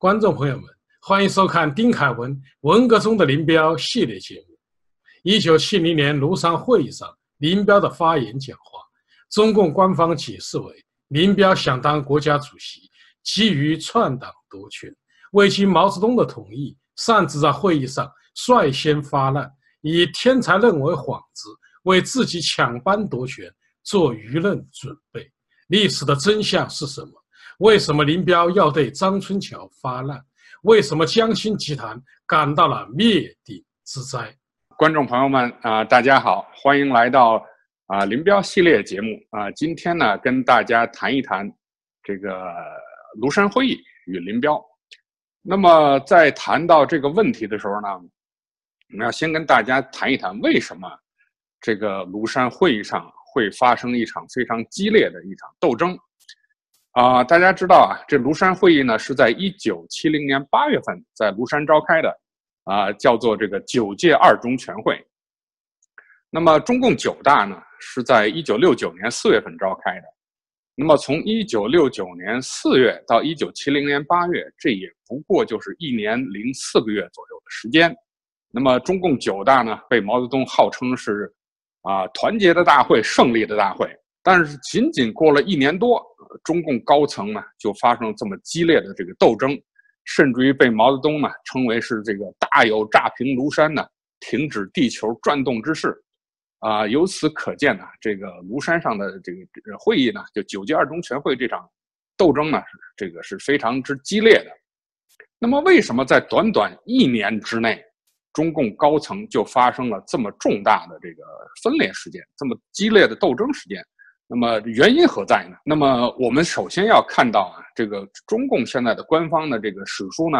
观众朋友们，欢迎收看丁凯文《文革中的林彪》系列节目。一九七零年庐山会议上，林彪的发言讲话，中共官方解释为林彪想当国家主席，急于篡党夺权，未经毛泽东的同意，擅自在会议上率先发难，以天才论为幌子，为自己抢班夺权做舆论准备。历史的真相是什么？为什么林彪要对张春桥发难？为什么江青集团感到了灭顶之灾？观众朋友们啊，大家好，欢迎来到啊林彪系列节目啊。今天呢，跟大家谈一谈这个庐山会议与林彪。那么在谈到这个问题的时候呢，我们要先跟大家谈一谈为什么这个庐山会议上。会发生一场非常激烈的一场斗争，啊，大家知道啊，这庐山会议呢是在一九七零年八月份在庐山召开的，啊，叫做这个九届二中全会。那么中共九大呢是在一九六九年四月份召开的，那么从一九六九年四月到一九七零年八月，这也不过就是一年零四个月左右的时间。那么中共九大呢被毛泽东号称是。啊，团结的大会，胜利的大会。但是仅仅过了一年多，中共高层呢就发生这么激烈的这个斗争，甚至于被毛泽东呢称为是这个大有炸平庐山呢，停止地球转动之势。啊，由此可见呢，这个庐山上的这个会议呢，就九届二中全会这场斗争呢，这个是非常之激烈的。那么，为什么在短短一年之内？中共高层就发生了这么重大的这个分裂事件，这么激烈的斗争事件，那么原因何在呢？那么我们首先要看到啊，这个中共现在的官方的这个史书呢，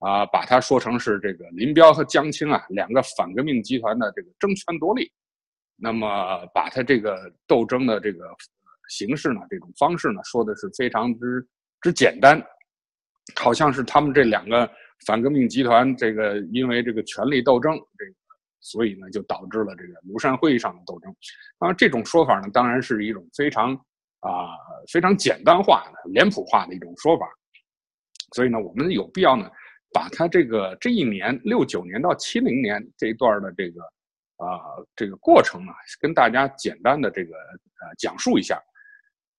啊，把它说成是这个林彪和江青啊两个反革命集团的这个争权夺利，那么把他这个斗争的这个形式呢，这种方式呢，说的是非常之之简单，好像是他们这两个。反革命集团这个因为这个权力斗争，这个所以呢就导致了这个庐山会议上的斗争。啊，这种说法呢当然是一种非常啊非常简单化的、脸谱化的一种说法。所以呢，我们有必要呢把它这个这一年六九年到七零年这一段的这个啊这个过程呢，跟大家简单的这个呃讲述一下。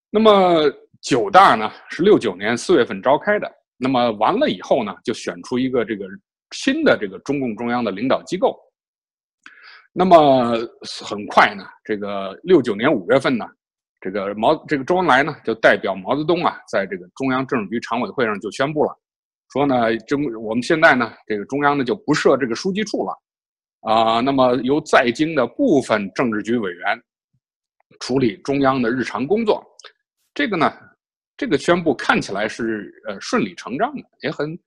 那么九大呢是六九年四月份召开的。那么完了以后呢，就选出一个这个新的这个中共中央的领导机构。那么很快呢，这个六九年五月份呢，这个毛这个周恩来呢就代表毛泽东啊，在这个中央政治局常委会上就宣布了，说呢中我们现在呢这个中央呢就不设这个书记处了，啊，那么由在京的部分政治局委员处理中央的日常工作，这个呢。这个宣布看起来是呃顺理成章的，也很，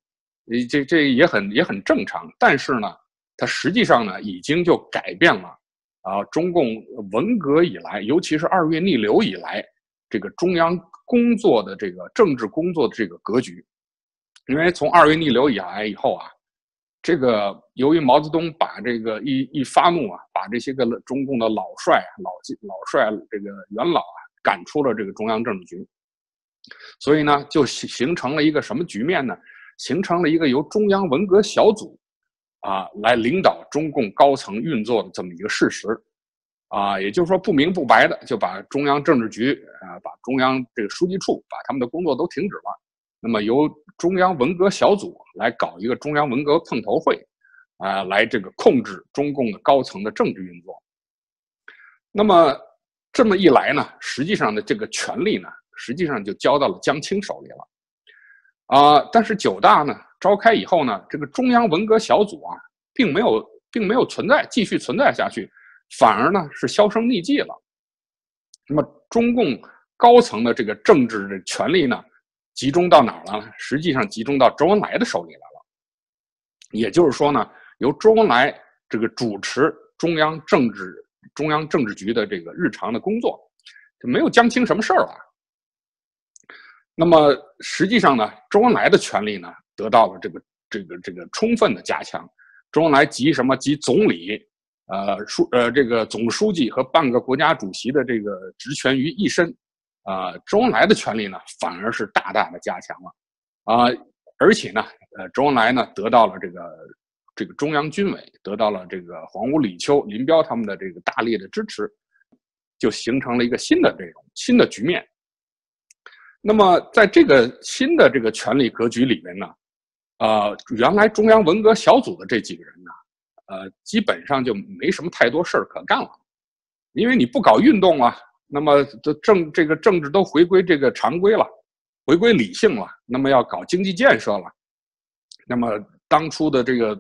这这也很也很正常。但是呢，它实际上呢已经就改变了啊中共文革以来，尤其是二月逆流以来，这个中央工作的这个政治工作的这个格局。因为从二月逆流以来以后啊，这个由于毛泽东把这个一一发怒啊，把这些个中共的老帅、老老帅这个元老啊赶出了这个中央政治局。所以呢，就形形成了一个什么局面呢？形成了一个由中央文革小组啊来领导中共高层运作的这么一个事实啊，也就是说不明不白的就把中央政治局啊，把中央这个书记处把他们的工作都停止了，那么由中央文革小组来搞一个中央文革碰头会啊，来这个控制中共的高层的政治运作。那么这么一来呢，实际上的这个权力呢？实际上就交到了江青手里了，啊！但是九大呢召开以后呢，这个中央文革小组啊，并没有并没有存在，继续存在下去，反而呢是销声匿迹了。那么中共高层的这个政治的权力呢，集中到哪儿了？实际上集中到周恩来的手里来了。也就是说呢，由周恩来这个主持中央政治中央政治局的这个日常的工作，就没有江青什么事儿了。那么实际上呢，周恩来的权力呢得到了这个这个这个充分的加强。周恩来集什么集总理、呃书呃这个总书记和半个国家主席的这个职权于一身，啊，周恩来的权力呢反而是大大的加强了，啊，而且呢，呃，周恩来呢得到了这个这个中央军委，得到了这个黄屋、李秋、林彪他们的这个大力的支持，就形成了一个新的这种新的局面。那么，在这个新的这个权力格局里面呢，呃，原来中央文革小组的这几个人呢，呃，基本上就没什么太多事儿可干了，因为你不搞运动了，那么这政这个政治都回归这个常规了，回归理性了，那么要搞经济建设了，那么当初的这个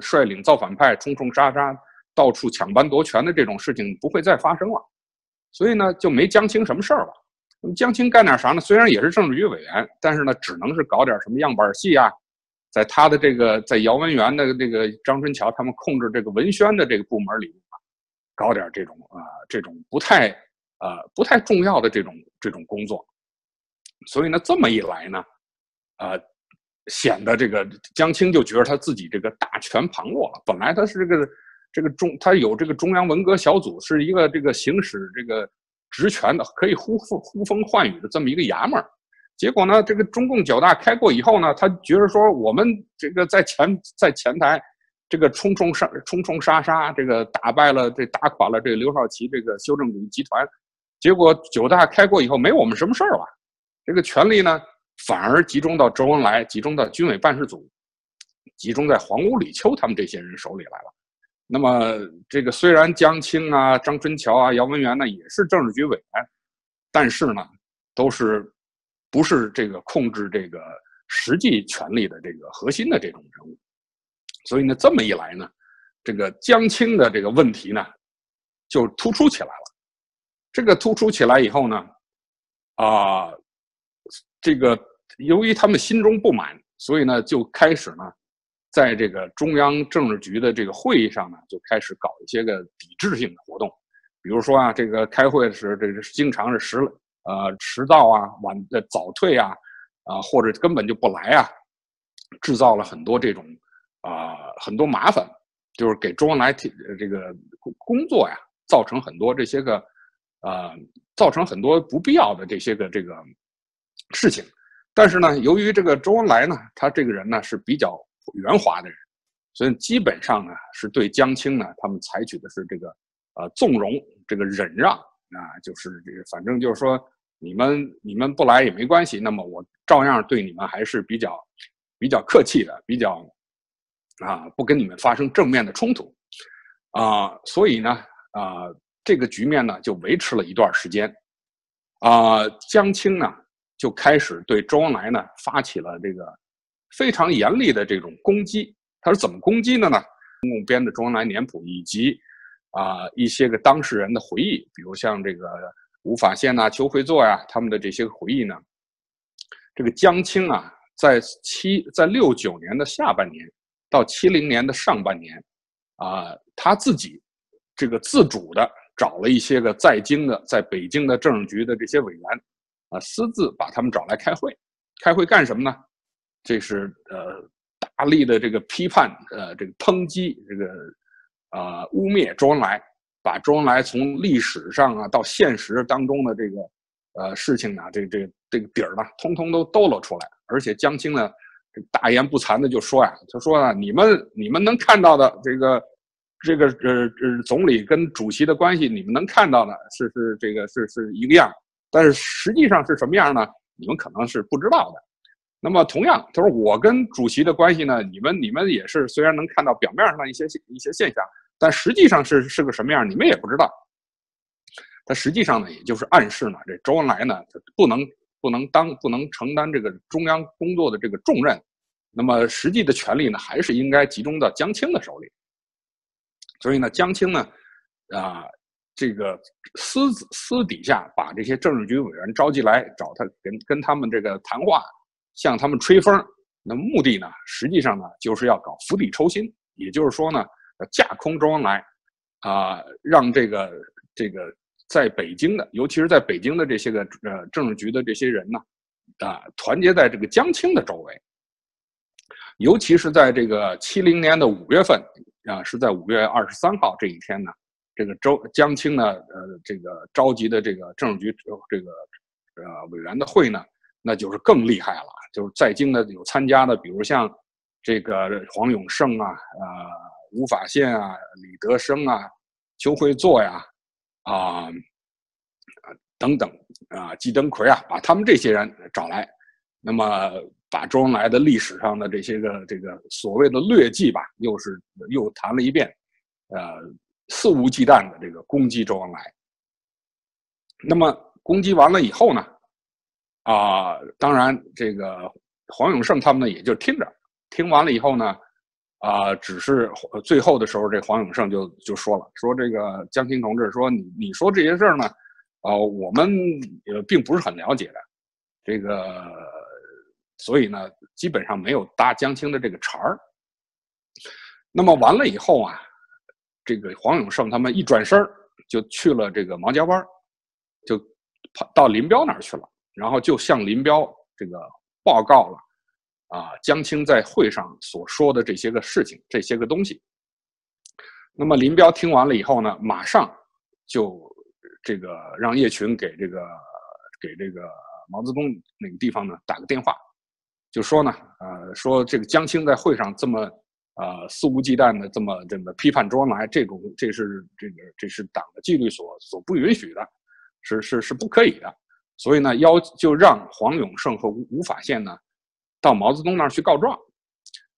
率领造反派冲冲杀杀、到处抢班夺权的这种事情不会再发生了，所以呢，就没江青什么事儿了。江青干点啥呢？虽然也是政治局委员，但是呢，只能是搞点什么样板戏啊，在他的这个在姚文元的这个张春桥他们控制这个文宣的这个部门里，搞点这种啊这种不太呃不太重要的这种这种工作。所以呢，这么一来呢，呃，显得这个江青就觉得他自己这个大权旁落了。本来他是这个这个中他有这个中央文革小组，是一个这个行使这个。职权的可以呼呼呼风唤雨的这么一个衙门，结果呢，这个中共九大开过以后呢，他觉得说我们这个在前在前台，这个冲冲杀冲冲杀杀，这个打败了这打垮了这个刘少奇这个修正主义集团，结果九大开过以后没我们什么事儿了，这个权力呢反而集中到周恩来，集中到军委办事组，集中在黄屋、李秋他们这些人手里来了。那么，这个虽然江青啊、张春桥啊、姚文元呢也是政治局委员，但是呢，都是不是这个控制这个实际权力的这个核心的这种人物。所以呢，这么一来呢，这个江青的这个问题呢，就突出起来了。这个突出起来以后呢，啊，这个由于他们心中不满，所以呢，就开始呢。在这个中央政治局的这个会议上呢，就开始搞一些个抵制性的活动，比如说啊，这个开会的时候，这个经常是迟呃迟到啊、晚呃早退啊，啊或者根本就不来啊，制造了很多这种啊很多麻烦，就是给周恩来这个工作呀造成很多这些个呃造成很多不必要的这些个这个事情。但是呢，由于这个周恩来呢，他这个人呢是比较。圆滑的人，所以基本上呢，是对江青呢，他们采取的是这个呃纵容，这个忍让啊，就是这个，反正就是说，你们你们不来也没关系，那么我照样对你们还是比较比较客气的，比较啊，不跟你们发生正面的冲突啊，所以呢啊，这个局面呢就维持了一段时间啊，江青呢就开始对周恩来呢发起了这个。非常严厉的这种攻击，他是怎么攻击的呢？中共编的周恩来年谱以及啊一些个当事人的回忆，比如像这个吴法宪呐、邱会作呀，他们的这些回忆呢，这个江青啊，在七在六九年的下半年到七零年的上半年，啊他自己这个自主的找了一些个在京的在北京的政治局的这些委员，啊私自把他们找来开会，开会干什么呢？这是呃大力的这个批判，呃这个抨击这个啊污蔑周恩来，把周恩来从历史上啊到现实当中的这个呃事情呢，这个这个这个底儿呢，通通都兜了出来。而且江青呢，大言不惭的就说呀，他说啊，你们你们能看到的这个这个呃呃总理跟主席的关系，你们能看到的是是这个是是一个样，但是实际上是什么样呢？你们可能是不知道的。那么同样，他说我跟主席的关系呢，你们你们也是虽然能看到表面上的一些一些现象，但实际上是是个什么样，你们也不知道。他实际上呢，也就是暗示呢，这周恩来呢，他不能不能当不能承担这个中央工作的这个重任，那么实际的权力呢，还是应该集中到江青的手里。所以呢，江青呢，啊，这个私私底下把这些政治局委员召集来找他，跟跟他们这个谈话。向他们吹风，那目的呢？实际上呢，就是要搞釜底抽薪，也就是说呢，架空周恩来，啊，让这个这个在北京的，尤其是在北京的这些个呃政治局的这些人呢，啊，团结在这个江青的周围。尤其是在这个七零年的五月份，啊，是在五月二十三号这一天呢，这个周江青呢，呃，这个召集的这个政治局这个呃委员的会呢。那就是更厉害了，就是在京的有参加的，比如像这个黄永胜啊，呃，吴法宪啊，李德生啊，邱会作呀，啊，等等啊，季登奎啊，把他们这些人找来，那么把周恩来的历史上的这些个这个所谓的劣迹吧，又是又谈了一遍，呃，肆无忌惮的这个攻击周恩来。那么攻击完了以后呢，啊，当然这个黄永胜他们呢也就听着，听完了以后呢，啊，只是最后的时候，这黄永胜就就说了，说这个江青同志说你你说这些事儿呢。啊，我们呃并不是很了解的，这个，所以呢，基本上没有搭江青的这个茬儿。那么完了以后啊，这个黄永胜他们一转身就去了这个毛家湾就跑到林彪那儿去了，然后就向林彪这个报告了啊江青在会上所说的这些个事情，这些个东西。那么林彪听完了以后呢，马上就。这个让叶群给这个给这个毛泽东那个地方呢打个电话，就说呢，呃，说这个江青在会上这么呃肆无忌惮的这么这么批判周恩来，这种这是这个这是党的纪律所所不允许的，是是是不可以的。所以呢，要就让黄永胜和吴吴法宪呢到毛泽东那儿去告状，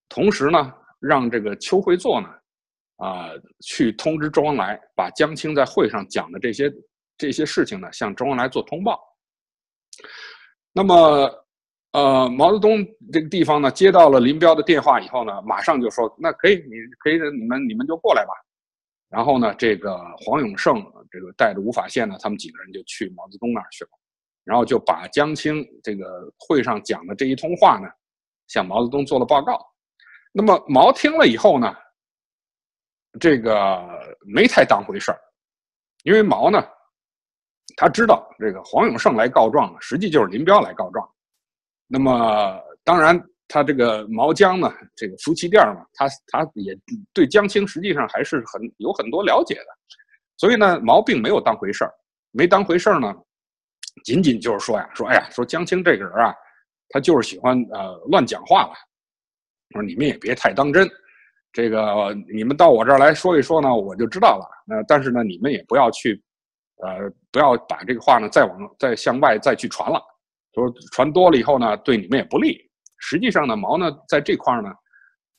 同时呢，让这个邱会作呢啊去通知周恩来，把江青在会上讲的这些。这些事情呢，向周恩来做通报。那么，呃，毛泽东这个地方呢，接到了林彪的电话以后呢，马上就说：“那可以，你可以，你们你们就过来吧。”然后呢，这个黄永胜这个带着吴法宪呢，他们几个人就去毛泽东那儿去了，然后就把江青这个会上讲的这一通话呢，向毛泽东做了报告。那么毛听了以后呢，这个没太当回事儿，因为毛呢。他知道这个黄永胜来告状，实际就是林彪来告状。那么，当然他这个毛江呢，这个夫妻店嘛，他他也对江青实际上还是很有很多了解的。所以呢，毛并没有当回事儿，没当回事儿呢，仅仅就是说呀，说哎呀，说江青这个人啊，他就是喜欢呃乱讲话吧。说你们也别太当真，这个你们到我这儿来说一说呢，我就知道了。那但是呢，你们也不要去。呃，不要把这个话呢再往再向外再去传了，说传多了以后呢，对你们也不利。实际上呢，毛呢在这块呢，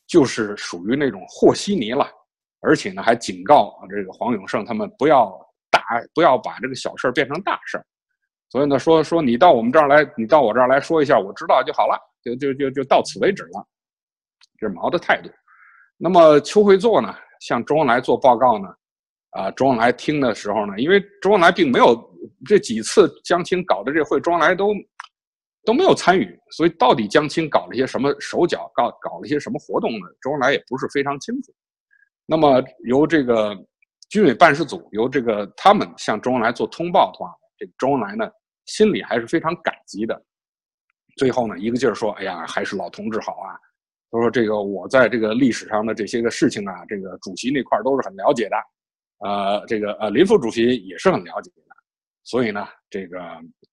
就是属于那种和稀泥了，而且呢还警告这个黄永胜他们不要大不要把这个小事变成大事所以呢，说说你到我们这儿来，你到我这儿来说一下，我知道就好了，就就就就到此为止了。这是毛的态度。那么邱会作呢，向周恩来做报告呢？啊，周恩来听的时候呢，因为周恩来并没有这几次江青搞的这会，周恩来都都没有参与，所以到底江青搞了些什么手脚，搞搞了些什么活动呢？周恩来也不是非常清楚。那么由这个军委办事组，由这个他们向周恩来做通报的话，这周恩来呢心里还是非常感激的。最后呢，一个劲儿说：“哎呀，还是老同志好啊！”他说：“这个我在这个历史上的这些个事情啊，这个主席那块都是很了解的。”呃，这个呃，林副主席也是很了解的，所以呢，这个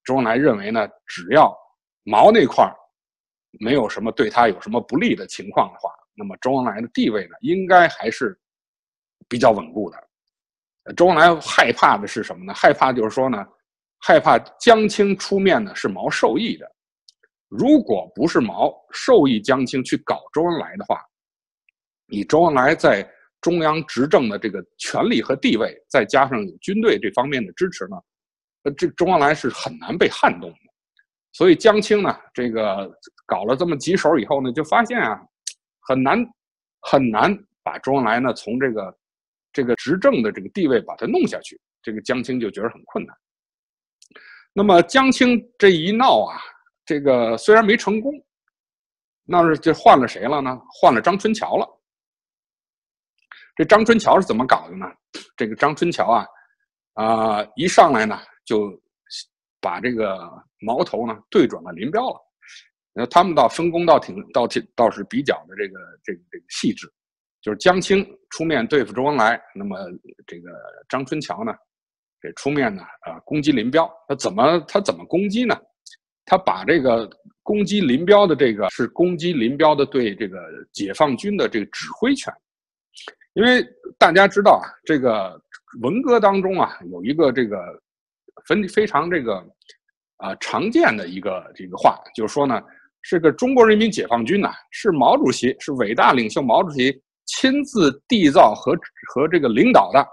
周恩来认为呢，只要毛那块没有什么对他有什么不利的情况的话，那么周恩来的地位呢，应该还是比较稳固的。周恩来害怕的是什么呢？害怕就是说呢，害怕江青出面呢是毛受益的，如果不是毛受益江青去搞周恩来的话，以周恩来在。中央执政的这个权力和地位，再加上有军队这方面的支持呢，呃，这周恩来是很难被撼动的。所以江青呢，这个搞了这么几手以后呢，就发现啊，很难很难把周恩来呢从这个这个执政的这个地位把他弄下去。这个江青就觉得很困难。那么江青这一闹啊，这个虽然没成功，那是就换了谁了呢？换了张春桥了。这张春桥是怎么搞的呢？这个张春桥啊，啊，一上来呢就把这个矛头呢对准了林彪了。那他们倒分工倒挺倒挺倒是比较的这个这个这个细致，就是江青出面对付周恩来，那么这个张春桥呢，这出面呢啊攻击林彪。他怎么他怎么攻击呢？他把这个攻击林彪的这个是攻击林彪的对这个解放军的这个指挥权，因为大家知道啊，这个文革当中啊有一个这个非非常这个啊常见的一个这个话，就是说呢，是个中国人民解放军呐，是毛主席是伟大领袖毛主席亲自缔造和和这个领导的，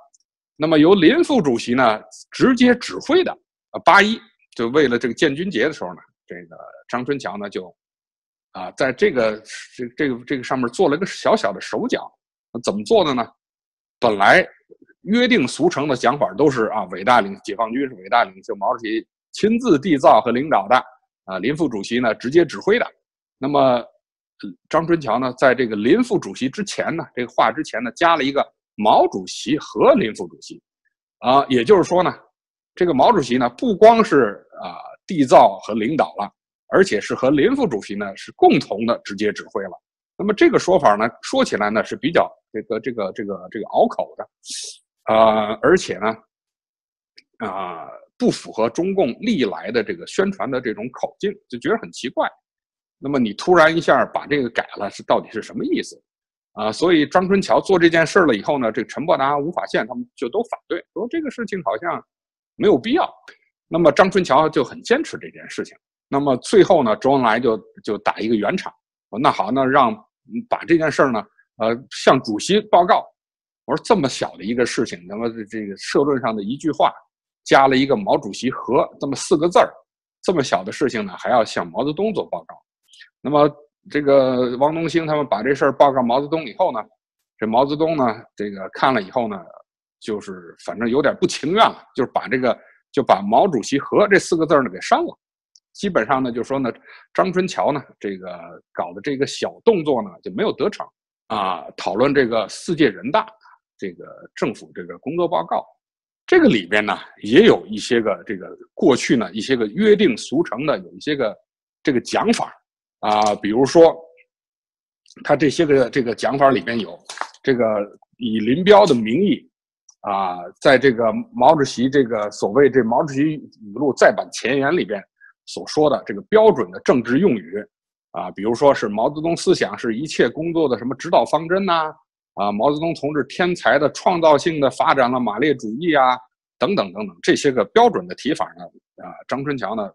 那么由林副主席呢直接指挥的啊八一就为了这个建军节的时候呢。这个张春桥呢，就啊，在这个这这个这个上面做了一个小小的手脚，怎么做的呢？本来约定俗成的讲法都是啊，伟大领解放军是伟大领袖毛主席亲自缔造和领导的啊，林副主席呢直接指挥的。那么张春桥呢，在这个林副主席之前呢，这个话之前呢，加了一个毛主席和林副主席啊，也就是说呢，这个毛主席呢，不光是啊。缔造和领导了，而且是和林副主席呢是共同的直接指挥了。那么这个说法呢，说起来呢是比较这个这个这个这个拗口的，呃，而且呢，啊，不符合中共历来的这个宣传的这种口径，就觉得很奇怪。那么你突然一下把这个改了，是到底是什么意思？啊，所以张春桥做这件事了以后呢，这个陈伯达、吴法宪他们就都反对，说这个事情好像没有必要。那么张春桥就很坚持这件事情。那么最后呢，周恩来就就打一个圆场，说那好，那让把这件事呢，呃，向主席报告。我说这么小的一个事情，那么这个社论上的一句话，加了一个毛主席和这么四个字儿，这么小的事情呢，还要向毛泽东做报告。那么这个汪东兴他们把这事儿报告毛泽东以后呢，这毛泽东呢，这个看了以后呢，就是反正有点不情愿了，就是把这个。就把毛主席和这四个字呢给删了，基本上呢就说呢，张春桥呢这个搞的这个小动作呢就没有得逞啊。讨论这个四届人大这个政府这个工作报告，这个里边呢也有一些个这个过去呢一些个约定俗成的有一些个这个讲法啊，比如说他这些个这个讲法里边有这个以林彪的名义。啊，在这个毛主席这个所谓这毛主席语录再版前言里边所说的这个标准的政治用语，啊，比如说是毛泽东思想是一切工作的什么指导方针呐，啊，毛泽东同志天才的创造性的发展了马列主义啊，等等等等这些个标准的提法呢，啊，张春桥呢，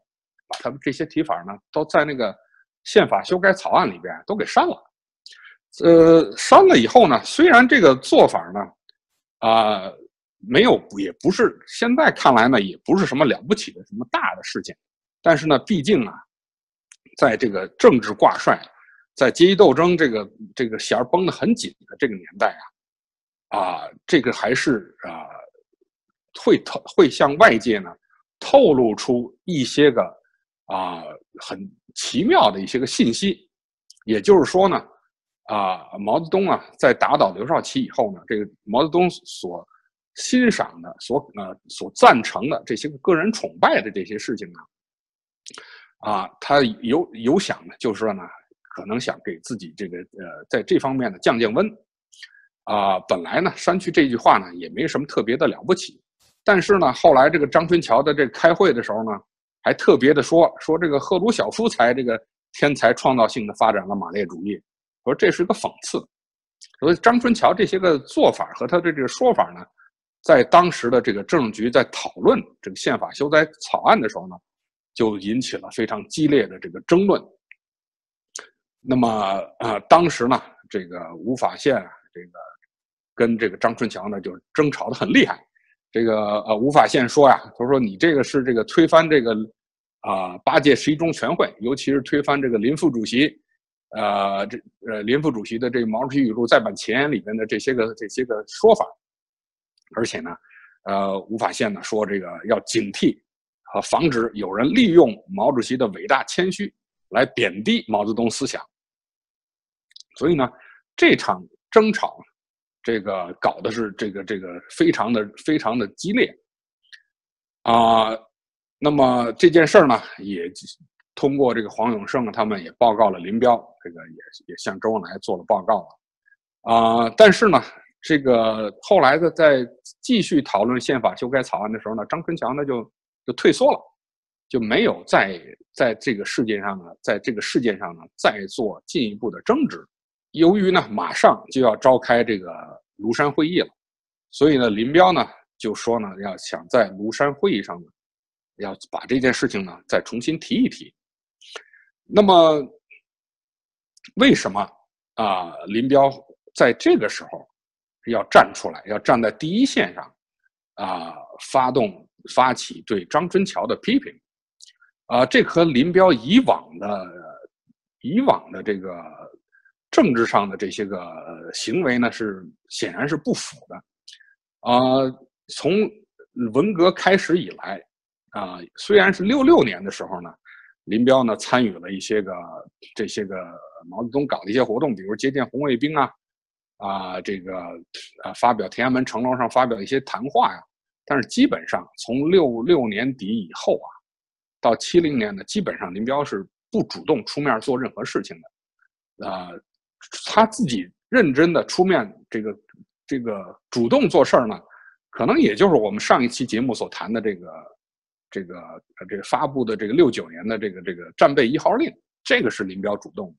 把他们这些提法呢都在那个宪法修改草案里边都给删了，呃，删了以后呢，虽然这个做法呢。啊，没有，也不是现在看来呢，也不是什么了不起的什么大的事情，但是呢，毕竟啊，在这个政治挂帅，在阶级斗争这个这个弦绷得很紧的这个年代啊，啊，这个还是啊，会透会向外界呢透露出一些个啊很奇妙的一些个信息，也就是说呢。啊，毛泽东啊，在打倒刘少奇以后呢，这个毛泽东所欣赏的、所呃所赞成的这些个人崇拜的这些事情呢，啊，他有有想呢，就是说呢，可能想给自己这个呃，在这方面呢降降温。啊，本来呢删去这句话呢也没什么特别的了不起，但是呢，后来这个张春桥在这开会的时候呢，还特别的说说这个赫鲁晓夫才这个天才创造性的发展了马列主义。说这是一个讽刺，所以张春桥这些个做法和他的这个说法呢，在当时的这个政治局在讨论这个宪法修改草案的时候呢，就引起了非常激烈的这个争论。那么啊，当时呢，这个吴法宪这个跟这个张春桥呢就争吵的很厉害。这个呃，吴法宪说呀，他说你这个是这个推翻这个啊八届十一中全会，尤其是推翻这个林副主席。呃，这呃，林副主席的这个毛主席语录再版前言里面的这些个这些个说法，而且呢，呃，吴法宪呢说这个要警惕和防止有人利用毛主席的伟大谦虚来贬低毛泽东思想。所以呢，这场争吵，这个搞的是这个这个非常的非常的激烈啊。那么这件事儿呢，也。通过这个黄永胜，他们也报告了林彪，这个也也向周恩来做了报告了，啊，但是呢，这个后来的在继续讨论宪法修改草案的时候呢，张春桥呢就就退缩了，就没有在在这个事件上呢，在这个事件上呢再做进一步的争执。由于呢马上就要召开这个庐山会议了，所以呢林彪呢就说呢要想在庐山会议上呢要把这件事情呢再重新提一提。那么为什么啊林彪在这个时候要站出来，要站在第一线上啊发动发起对张春桥的批评？啊，这和林彪以往的、以往的这个政治上的这些个行为呢，是显然是不符的。啊，从文革开始以来，啊，虽然是六六年的时候呢，林彪呢参与了一些个这些个毛泽东搞的一些活动，比如接见红卫兵啊，啊，这个啊发表天安门城楼上发表一些谈话呀，但是基本上从六六年底以后啊。到七零年呢，基本上林彪是不主动出面做任何事情的，啊，他自己认真的出面这个这个主动做事儿呢，可能也就是我们上一期节目所谈的这个这个这个发布的这个六九年的这个这个战备一号令，这个是林彪主动。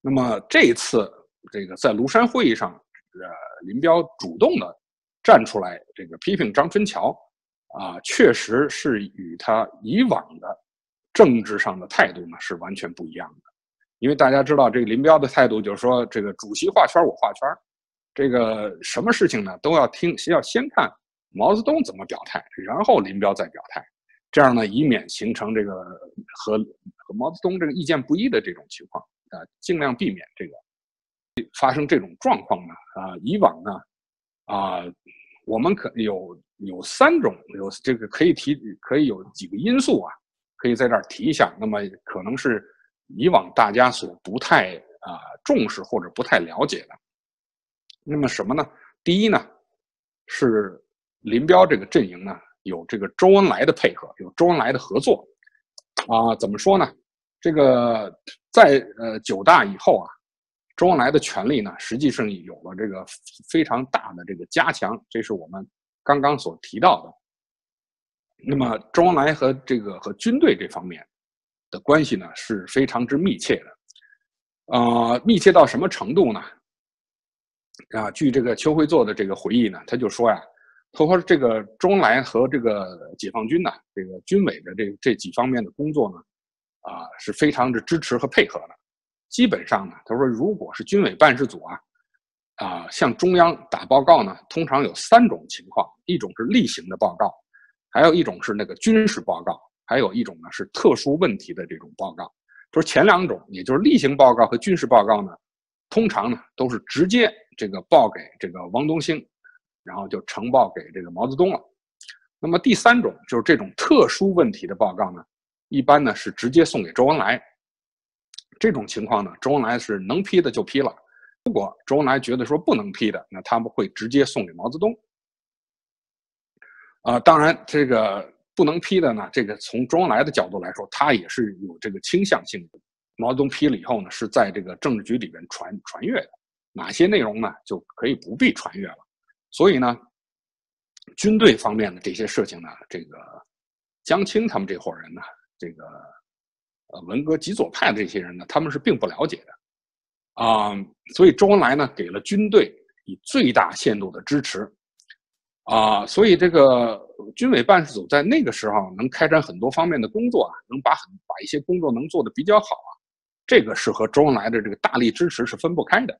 那么这一次这个在庐山会议上，呃，林彪主动的站出来这个批评张春桥。啊，确实是与他以往的政治上的态度呢是完全不一样的，因为大家知道，这个林彪的态度就是说，这个主席画圈我画圈，这个什么事情呢都要听，要先看毛泽东怎么表态，然后林彪再表态，这样呢以免形成这个和和毛泽东这个意见不一的这种情况啊，尽量避免这个发生这种状况呢啊，以往呢啊，我们可有。有三种，有这个可以提，可以有几个因素啊，可以在这儿提一下。那么可能是以往大家所不太啊重视或者不太了解的。那么什么呢？第一呢，是林彪这个阵营呢有这个周恩来的配合，有周恩来的合作啊。怎么说呢？这个在呃九大以后啊，周恩来的权力呢实际上有了这个非常大的这个加强，这是我们。刚刚所提到的，那么周恩来和这个和军队这方面的关系呢是非常之密切的，呃，密切到什么程度呢？啊，据这个邱会作的这个回忆呢，他就说呀，他说这个周恩来和这个解放军呢，这个军委的这这几方面的工作呢，啊，是非常的支持和配合的。基本上呢，他说如果是军委办事组啊。啊，向中央打报告呢，通常有三种情况：一种是例行的报告，还有一种是那个军事报告，还有一种呢是特殊问题的这种报告。就是前两种，也就是例行报告和军事报告呢，通常呢都是直接这个报给这个汪东兴，然后就呈报给这个毛泽东了。那么第三种就是这种特殊问题的报告呢，一般呢是直接送给周恩来。这种情况呢，周恩来是能批的就批了。如果周恩来觉得说不能批的，那他们会直接送给毛泽东。啊，当然这个不能批的呢，这个从周恩来的角度来说，他也是有这个倾向性的。毛泽东批了以后呢，是在这个政治局里边传传阅的，哪些内容呢就可以不必传阅了。所以呢，军队方面的这些事情呢，这个江青他们这伙人呢，这个呃文革极左派的这些人呢，他们是并不了解的。啊，所以周恩来呢给了军队以最大限度的支持，啊，所以这个军委办事组在那个时候能开展很多方面的工作啊，能把很把一些工作能做得比较好啊，这个是和周恩来的这个大力支持是分不开的。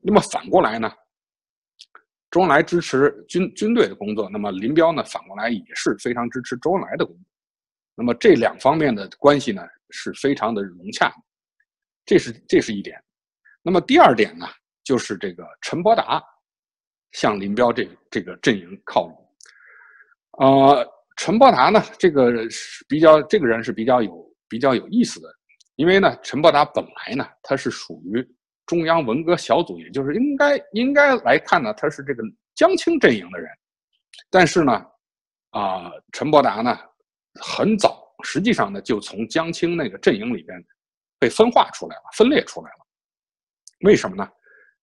那么反过来呢，周恩来支持军军队的工作，那么林彪呢反过来也是非常支持周恩来的工作，那么这两方面的关系呢是非常的融洽，这是这是一点。那么第二点呢，就是这个陈伯达向林彪这这个阵营靠拢。呃，陈伯达呢，这个是比较这个人是比较有比较有意思的，因为呢，陈伯达本来呢，他是属于中央文革小组，也就是应该应该来看呢，他是这个江青阵营的人。但是呢，啊，陈伯达呢，很早实际上呢，就从江青那个阵营里边被分化出来了，分裂出来了。为什么呢？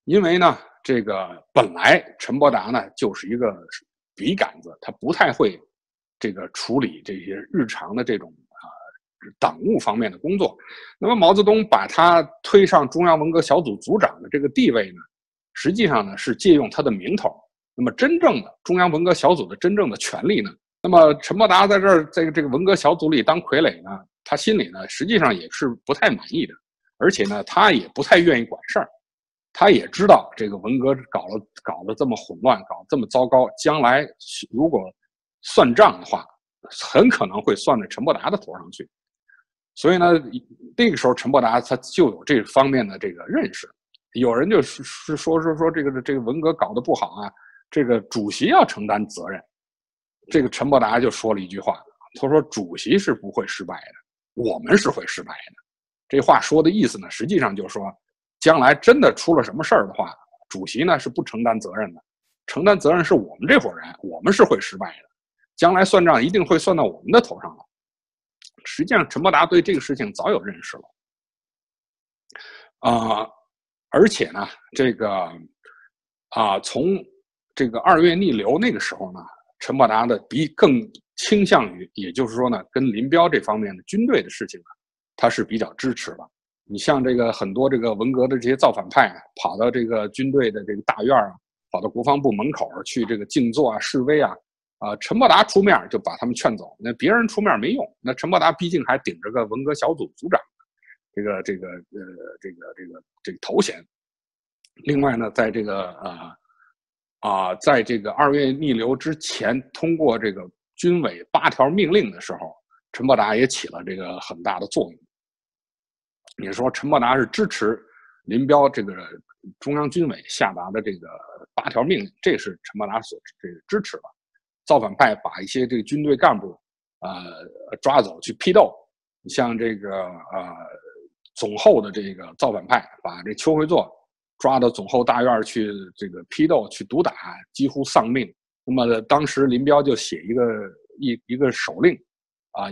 因为呢，这个本来陈伯达呢就是一个笔杆子，他不太会这个处理这些日常的这种啊党务方面的工作。那么毛泽东把他推上中央文革小组组长的这个地位呢，实际上呢是借用他的名头。那么真正的中央文革小组的真正的权利呢？那么陈伯达在这儿在这个文革小组里当傀儡呢，他心里呢实际上也是不太满意的，而且呢他也不太愿意管事儿。他也知道这个文革搞了搞得这么混乱，搞这么糟糕，将来如果算账的话，很可能会算在陈伯达的头上去。所以呢，那个时候陈伯达他就有这方面的这个认识。有人就是说说说这个这个文革搞得不好啊，这个主席要承担责任。这个陈伯达就说了一句话，他说：“主席是不会失败的，我们是会失败的。”这话说的意思呢，实际上就是说。将来真的出了什么事儿的话，主席呢是不承担责任的，承担责任是我们这伙人，我们是会失败的，将来算账一定会算到我们的头上了。实际上，陈伯达对这个事情早有认识了，啊，而且呢，这个啊，从这个二月逆流那个时候呢，陈伯达的比更倾向于，也就是说呢，跟林彪这方面的军队的事情呢，他是比较支持的。你像这个很多这个文革的这些造反派，跑到这个军队的这个大院啊，跑到国防部门口去这个静坐啊、示威啊，啊，陈伯达出面就把他们劝走。那别人出面没用，那陈伯达毕竟还顶着个文革小组组长这个这个呃这个这个这个头衔。另外呢，在这个啊啊，在这个二月逆流之前通过这个军委八条命令的时候，陈伯达也起了这个很大的作用。你说陈伯达是支持林彪这个中央军委下达的这个八条命令，这是陈伯达所这个支持的。造反派把一些这个军队干部呃抓走去批斗，你像这个呃总后的这个造反派把这邱会作抓到总后大院去这个批斗去毒打，几乎丧命。那么当时林彪就写一个一一个手令啊，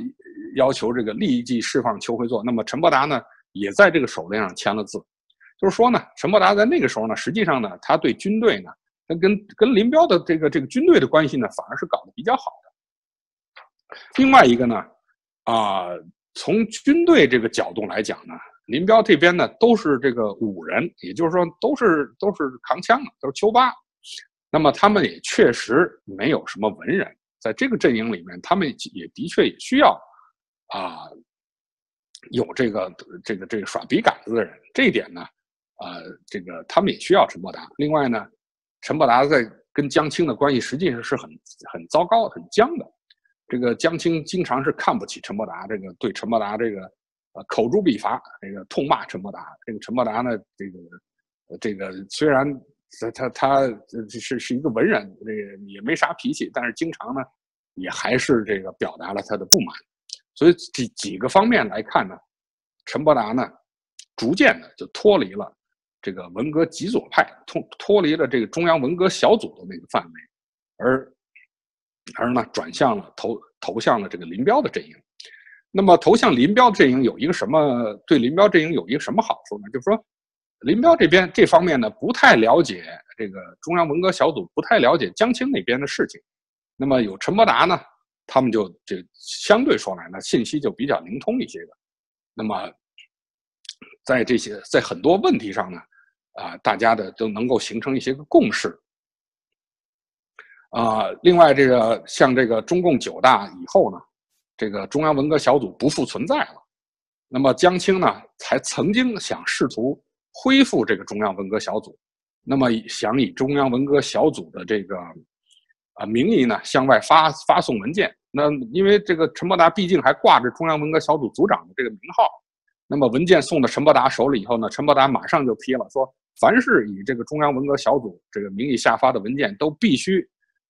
要求这个立即释放邱会作。那么陈伯达呢？也在这个手令上签了字，就是说呢，陈伯达在那个时候呢，实际上呢，他对军队呢，他跟跟林彪的这个这个军队的关系呢，反而是搞得比较好的。另外一个呢，啊，从军队这个角度来讲呢，林彪这边呢都是这个武人，也就是说都是都是扛枪的，都是丘八。那么他们也确实没有什么文人，在这个阵营里面，他们也的确也需要啊。有这个这个这个耍笔杆子的人，这一点呢，呃，这个他们也需要陈伯达。另外呢，陈伯达在跟江青的关系实际上是很很糟糕、很僵的。这个江青经常是看不起陈伯达，这个对陈伯达这个呃口诛笔伐，这个痛骂陈伯达。这个陈伯达呢，这个这个虽然他他他是是一个文人，这个也没啥脾气，但是经常呢，也还是这个表达了他的不满。所以几几个方面来看呢，陈伯达呢，逐渐的就脱离了这个文革极左派，脱脱离了这个中央文革小组的那个范围，而而呢转向了投投向了这个林彪的阵营。那么投向林彪阵营有一个什么对林彪阵营有一个什么好处呢？就是说，林彪这边这方面呢不太了解这个中央文革小组，不太了解江青那边的事情。那么有陈伯达呢？他们就这相对说来呢，信息就比较灵通一些的。那么，在这些在很多问题上呢，啊，大家的都能够形成一些个共识。啊，另外这个像这个中共九大以后呢，这个中央文革小组不复存在了。那么江青呢，才曾经想试图恢复这个中央文革小组，那么想以中央文革小组的这个啊名义呢，向外发发送文件。那因为这个陈伯达毕竟还挂着中央文革小组组长的这个名号，那么文件送到陈伯达手里以后呢，陈伯达马上就批了，说凡是以这个中央文革小组这个名义下发的文件，都必须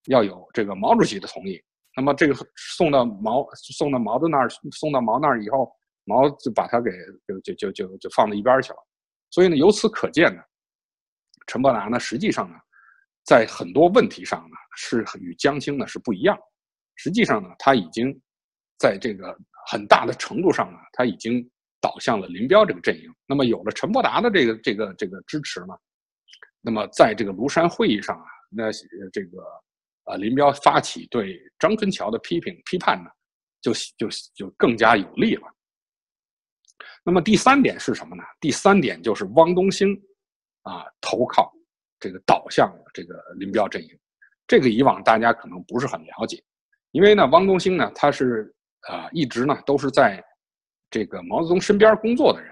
要有这个毛主席的同意。那么这个送到毛送到毛的那儿，送到毛那儿以后，毛就把他给就就就就就放到一边去了。所以呢，由此可见呢，陈伯达呢，实际上呢，在很多问题上呢，是与江青呢是不一样的。实际上呢，他已经在这个很大的程度上呢，他已经倒向了林彪这个阵营。那么有了陈伯达的这个这个这个支持呢，那么在这个庐山会议上啊，那这个呃林彪发起对张春桥的批评批判呢，就就就更加有利了。那么第三点是什么呢？第三点就是汪东兴啊投靠这个倒向这个林彪阵营，这个以往大家可能不是很了解，因为呢汪东兴呢他是啊一直呢都是在这个毛泽东身边工作的人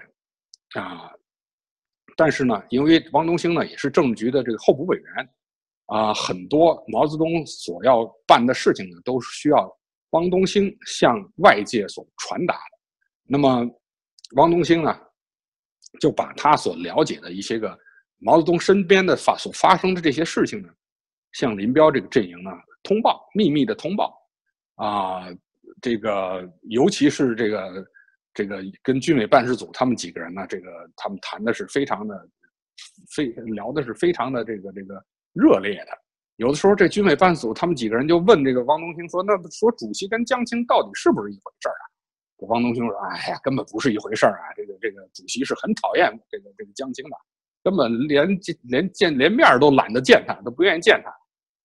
啊，但是呢因为汪东兴呢也是政治局的这个候补委员啊，很多毛泽东所要办的事情呢都是需要汪东兴向外界所传达的，那么。汪东兴呢，就把他所了解的一些个毛泽东身边的发所发生的这些事情呢，向林彪这个阵营呢通报，秘密的通报，啊，这个尤其是这个这个跟军委办事组他们几个人呢，这个他们谈的是非常的非聊的是非常的这个这个热烈的，有的时候这军委办事组他们几个人就问这个汪东兴说，那说主席跟江青到底是不是一回事啊？汪东兴说：“哎呀，根本不是一回事儿啊！这个这个主席是很讨厌这个这个江青的，根本连见连见连面都懒得见他，都不愿意见他。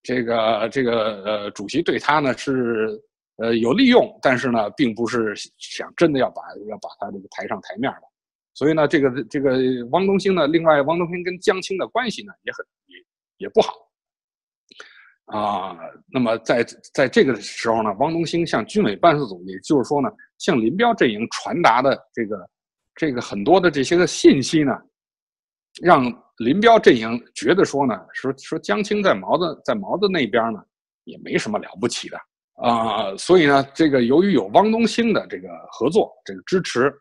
这个这个呃，主席对他呢是呃有利用，但是呢，并不是想真的要把要把他这个抬上台面的。所以呢，这个这个汪东兴呢，另外汪东兴跟江青的关系呢也很也也不好。”啊，那么在在这个时候呢，汪东兴向军委办事组，也就是说呢，向林彪阵营传达的这个这个很多的这些个信息呢，让林彪阵营觉得说呢，说说江青在毛子在毛子那边呢，也没什么了不起的啊，所以呢，这个由于有汪东兴的这个合作这个支持，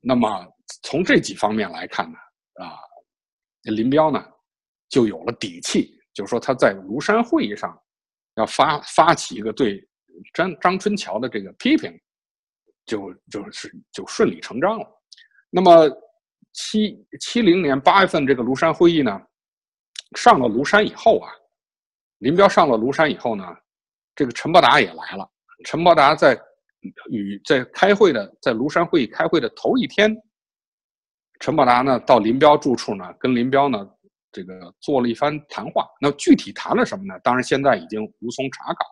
那么从这几方面来看呢，啊，林彪呢就有了底气。就说，他在庐山会议上要发发起一个对张张春桥的这个批评，就就是就顺理成章了。那么七七零年八月份这个庐山会议呢，上了庐山以后啊，林彪上了庐山以后呢，这个陈伯达也来了。陈伯达在与在开会的在庐山会议开会的头一天，陈伯达呢到林彪住处呢，跟林彪呢。这个做了一番谈话，那具体谈了什么呢？当然现在已经无从查稿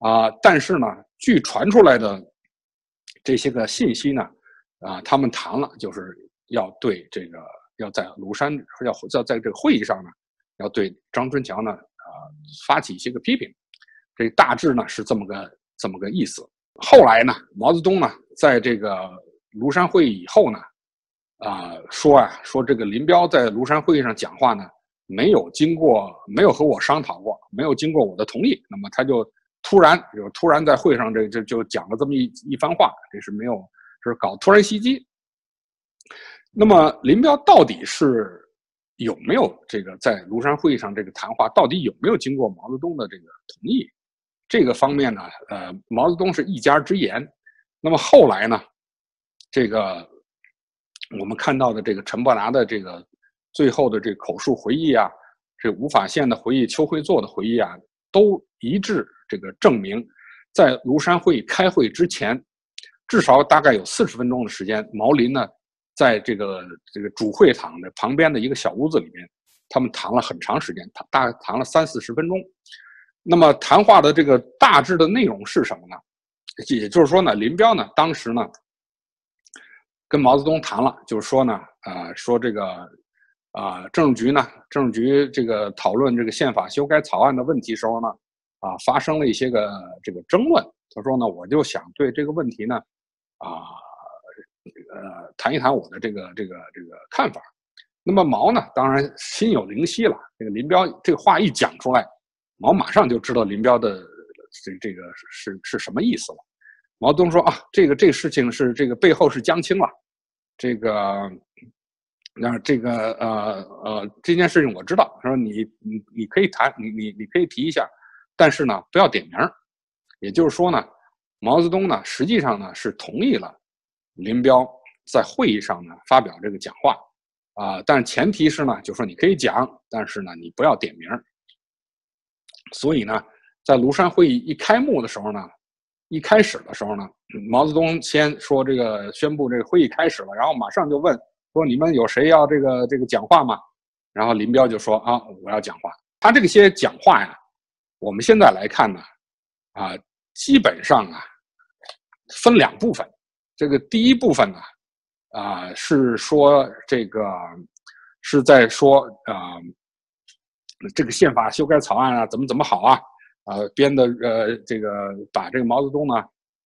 了，啊，但是呢，据传出来的这些个信息呢，啊，他们谈了，就是要对这个要在庐山要要在这个会议上呢，要对张春桥呢，啊，发起一些个批评，这大致呢是这么个这么个意思。后来呢，毛泽东呢，在这个庐山会议以后呢。啊，说啊，说这个林彪在庐山会议上讲话呢，没有经过，没有和我商讨过，没有经过我的同意，那么他就突然就突然在会上这这就讲了这么一一番话，这是没有，是搞突然袭击。那么林彪到底是有没有这个在庐山会议上这个谈话，到底有没有经过毛泽东的这个同意？这个方面呢，呃，毛泽东是一家之言。那么后来呢，这个。我们看到的这个陈伯达的这个最后的这个口述回忆啊，这吴法宪的回忆、邱会作的回忆啊，都一致这个证明，在庐山会议开会之前，至少大概有四十分钟的时间，毛林呢，在这个这个主会场的旁边的一个小屋子里面，他们谈了很长时间，谈大概谈了三四十分钟。那么谈话的这个大致的内容是什么呢？也就是说呢，林彪呢，当时呢。跟毛泽东谈了，就是说呢，呃，说这个，啊，政治局呢，政治局这个讨论这个宪法修改草案的问题时候呢，啊，发生了一些个这个争论。他说呢，我就想对这个问题呢，啊，呃，谈一谈我的这个这个这个看法。那么毛呢，当然心有灵犀了。这个林彪这个话一讲出来，毛马上就知道林彪的这这个是是什么意思了。毛泽东说啊，这个这个事情是这个背后是江青了，这个那这个呃呃这件事情我知道。他说你你你可以谈，你你你可以提一下，但是呢不要点名。也就是说呢，毛泽东呢实际上呢是同意了林彪在会议上呢发表这个讲话啊，但是前提是呢，就说你可以讲，但是呢你不要点名。所以呢，在庐山会议一开幕的时候呢。一开始的时候呢，毛泽东先说这个宣布这个会议开始了，然后马上就问说你们有谁要这个这个讲话吗？然后林彪就说啊我要讲话。他这些讲话呀，我们现在来看呢，啊，基本上啊，分两部分。这个第一部分呢，啊，是说这个是在说啊，这个宪法修改草案啊，怎么怎么好啊，啊，编的呃，这个把这个毛泽东呢，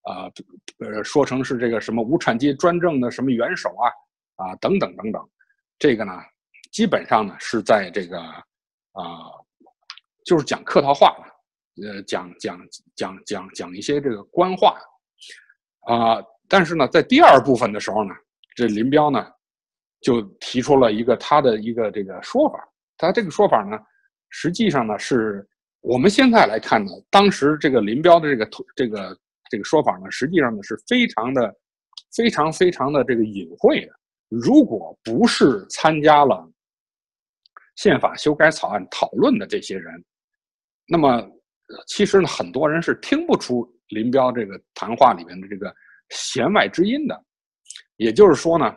啊，呃，说成是这个什么无产阶级专政的什么元首啊，啊，等等等等，这个呢，基本上呢是在这个啊，就是讲客套话，呃，讲讲讲讲讲一些这个官话，啊。但是呢，在第二部分的时候呢，这林彪呢，就提出了一个他的一个这个说法。他这个说法呢，实际上呢，是我们现在来看呢，当时这个林彪的这个这个这个说法呢，实际上呢是非常的、非常非常的这个隐晦的。如果不是参加了宪法修改草案讨论的这些人，那么其实呢，很多人是听不出林彪这个谈话里面的这个。弦外之音的，也就是说呢，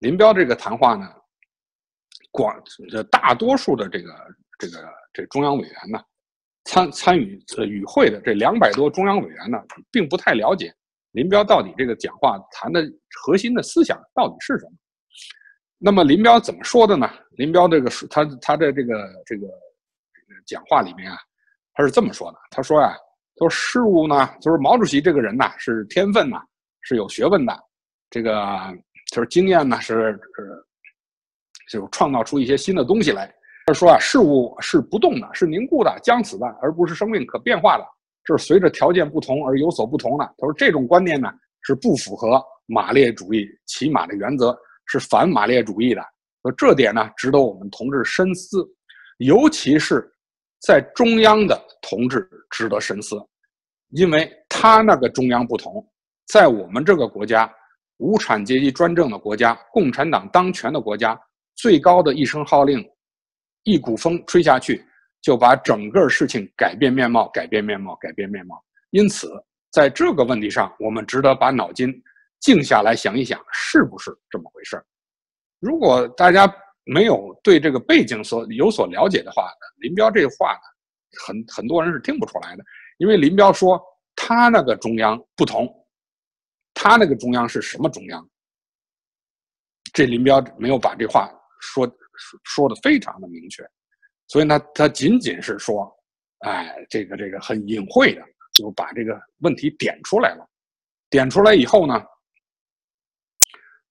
林彪这个谈话呢，广大多数的这个这个这中央委员呢，参参与呃与会的这两百多中央委员呢，并不太了解林彪到底这个讲话谈的核心的思想到底是什么。那么林彪怎么说的呢？林彪这个他他的这个这个讲话里面啊，他是这么说的：他说啊，说事物呢，就是毛主席这个人呐，是天分呐。是有学问的，这个就是经验呢，是是就创造出一些新的东西来。他说啊，事物是不动的，是凝固的、僵死的，而不是生命可变化的。这是随着条件不同而有所不同的。他说这种观念呢，是不符合马列主义骑马的原则，是反马列主义的。说这点呢，值得我们同志深思，尤其是在中央的同志值得深思，因为他那个中央不同。在我们这个国家，无产阶级专政的国家，共产党当权的国家，最高的一声号令，一股风吹下去，就把整个事情改变面貌，改变面貌，改变面貌。因此，在这个问题上，我们值得把脑筋静下来想一想，是不是这么回事如果大家没有对这个背景所有所了解的话，林彪这话呢，很很多人是听不出来的，因为林彪说他那个中央不同。他那个中央是什么中央？这林彪没有把这话说说的非常的明确，所以呢，他仅仅是说，哎，这个这个很隐晦的就把这个问题点出来了。点出来以后呢，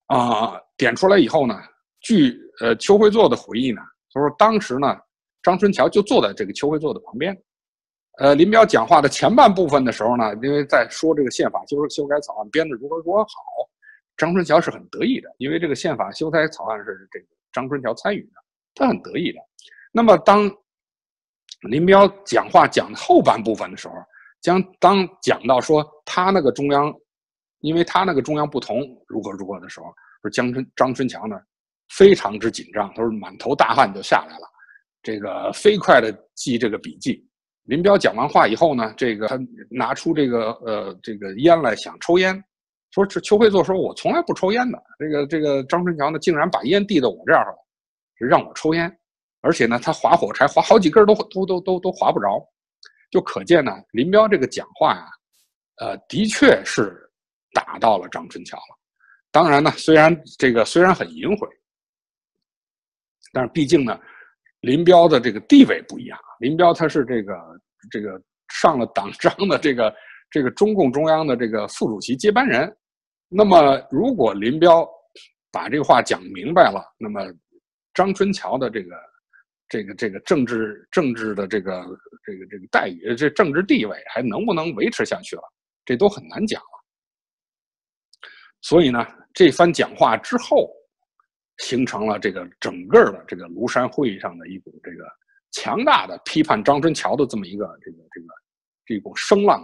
啊，点出来以后呢，据呃邱会作的回忆呢，他说当时呢，张春桥就坐在这个邱会作的旁边。呃，林彪讲话的前半部分的时候呢，因为在说这个宪法修修改草案编的如何如何好，张春桥是很得意的，因为这个宪法修改草案是这个张春桥参与的，他很得意的。那么当林彪讲话讲后半部分的时候，将当讲到说他那个中央，因为他那个中央不同如何如何的时候，说江春张春桥呢非常之紧张，他说满头大汗就下来了，这个飞快的记这个笔记。林彪讲完话以后呢，这个他拿出这个呃这个烟来想抽烟，说邱会作说，我从来不抽烟的。这个这个张春桥呢，竟然把烟递到我这儿了，让我抽烟，而且呢，他划火柴划好几根都都都都都划不着，就可见呢，林彪这个讲话呀，呃，的确是打到了张春桥了。当然呢，虽然这个虽然很隐晦，但是毕竟呢。林彪的这个地位不一样，林彪他是这个这个上了党章的这个这个中共中央的这个副主席接班人。那么，如果林彪把这个话讲明白了，那么张春桥的这个这个这个政治政治的这个这个这个待遇，这政治地位还能不能维持下去了？这都很难讲了。所以呢，这番讲话之后。形成了这个整个的这个庐山会议上的一股这个强大的批判张春桥的这么一个这个这个这股声浪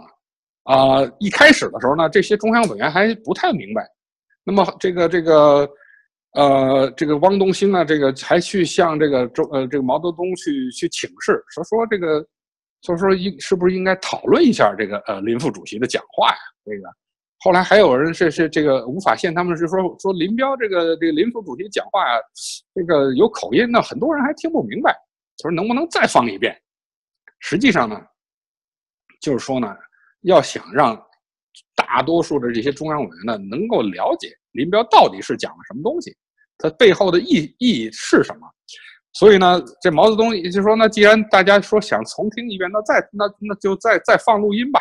啊啊！一开始的时候呢，这些中央委员还不太明白。那么这个这个呃这个汪东兴呢，这个还去向这个周呃这个毛泽东去去请示，说说这个说说应是不是应该讨论一下这个呃林副主席的讲话呀？这个。后来还有人是是这个吴法宪，他们是说说林彪这个这个林副主席讲话啊，这个有口音，那很多人还听不明白。他说能不能再放一遍？实际上呢，就是说呢，要想让大多数的这些中央委员呢能够了解林彪到底是讲了什么东西，他背后的意意义是什么。所以呢，这毛泽东也就说，那既然大家说想重听一遍，那再那那就再再放录音吧。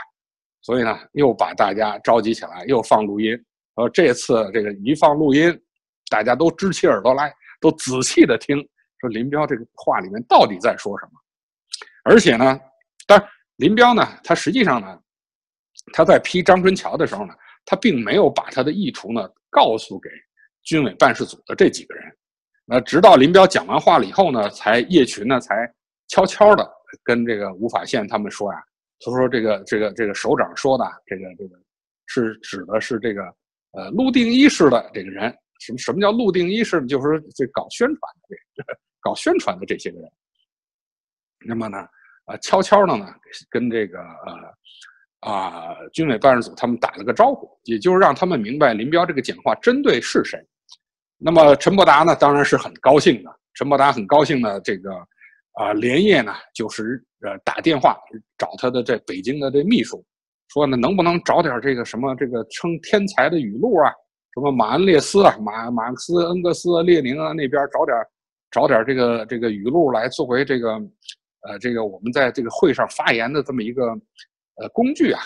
所以呢，又把大家召集起来，又放录音。呃，这次这个一放录音，大家都支起耳朵来，都仔细的听，说林彪这个话里面到底在说什么。而且呢，但林彪呢，他实际上呢，他在批张春桥的时候呢，他并没有把他的意图呢告诉给军委办事组的这几个人。那直到林彪讲完话了以后呢，才叶群呢才悄悄的跟这个吴法宪他们说呀，他说这个这个这个首长说的这个这个是指的是这个呃陆定一式的这个人，什么什么叫陆定一式？就是这搞宣传的这 搞宣传的这些个人。那么呢，呃悄悄的呢跟这个呃啊军委办事组他们打了个招呼，也就是让他们明白林彪这个讲话针对是谁。那么陈伯达呢，当然是很高兴的。陈伯达很高兴呢，这个啊，连夜呢，就是呃打电话找他的这北京的这秘书，说呢，能不能找点这个什么这个称天才的语录啊？什么马恩列斯啊、马马克思、恩格斯、列宁啊那边找点找点这个这个语录来作为这个呃这个我们在这个会上发言的这么一个呃工具啊。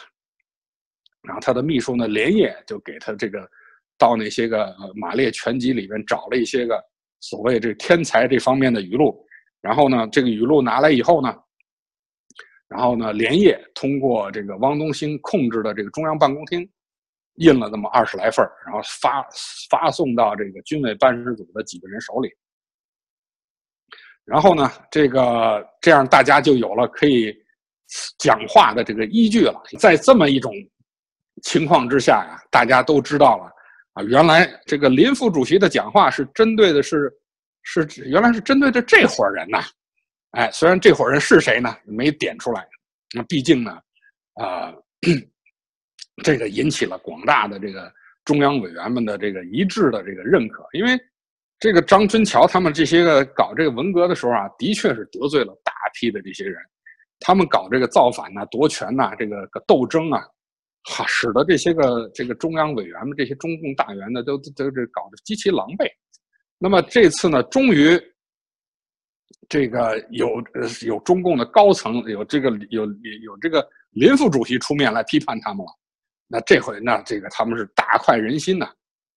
然后他的秘书呢，连夜就给他这个。到那些个马列全集里边找了一些个所谓这天才这方面的语录，然后呢，这个语录拿来以后呢，然后呢，连夜通过这个汪东兴控制的这个中央办公厅印了那么二十来份然后发发送到这个军委办事组的几个人手里，然后呢，这个这样大家就有了可以讲话的这个依据了。在这么一种情况之下呀，大家都知道了。啊，原来这个林副主席的讲话是针对的是，是指原来是针对的这伙人呐，哎，虽然这伙人是谁呢，没点出来，那毕竟呢，啊，这个引起了广大的这个中央委员们的这个一致的这个认可，因为这个张春桥他们这些个搞这个文革的时候啊，的确是得罪了大批的这些人，他们搞这个造反呐、夺权呐、这个个斗争啊。哈，使得这些个这个中央委员们、这些中共大员呢，都都这搞得极其狼狈。那么这次呢，终于这个有有中共的高层，有这个有有这个林副主席出面来批判他们了。那这回呢，这个他们是大快人心呐。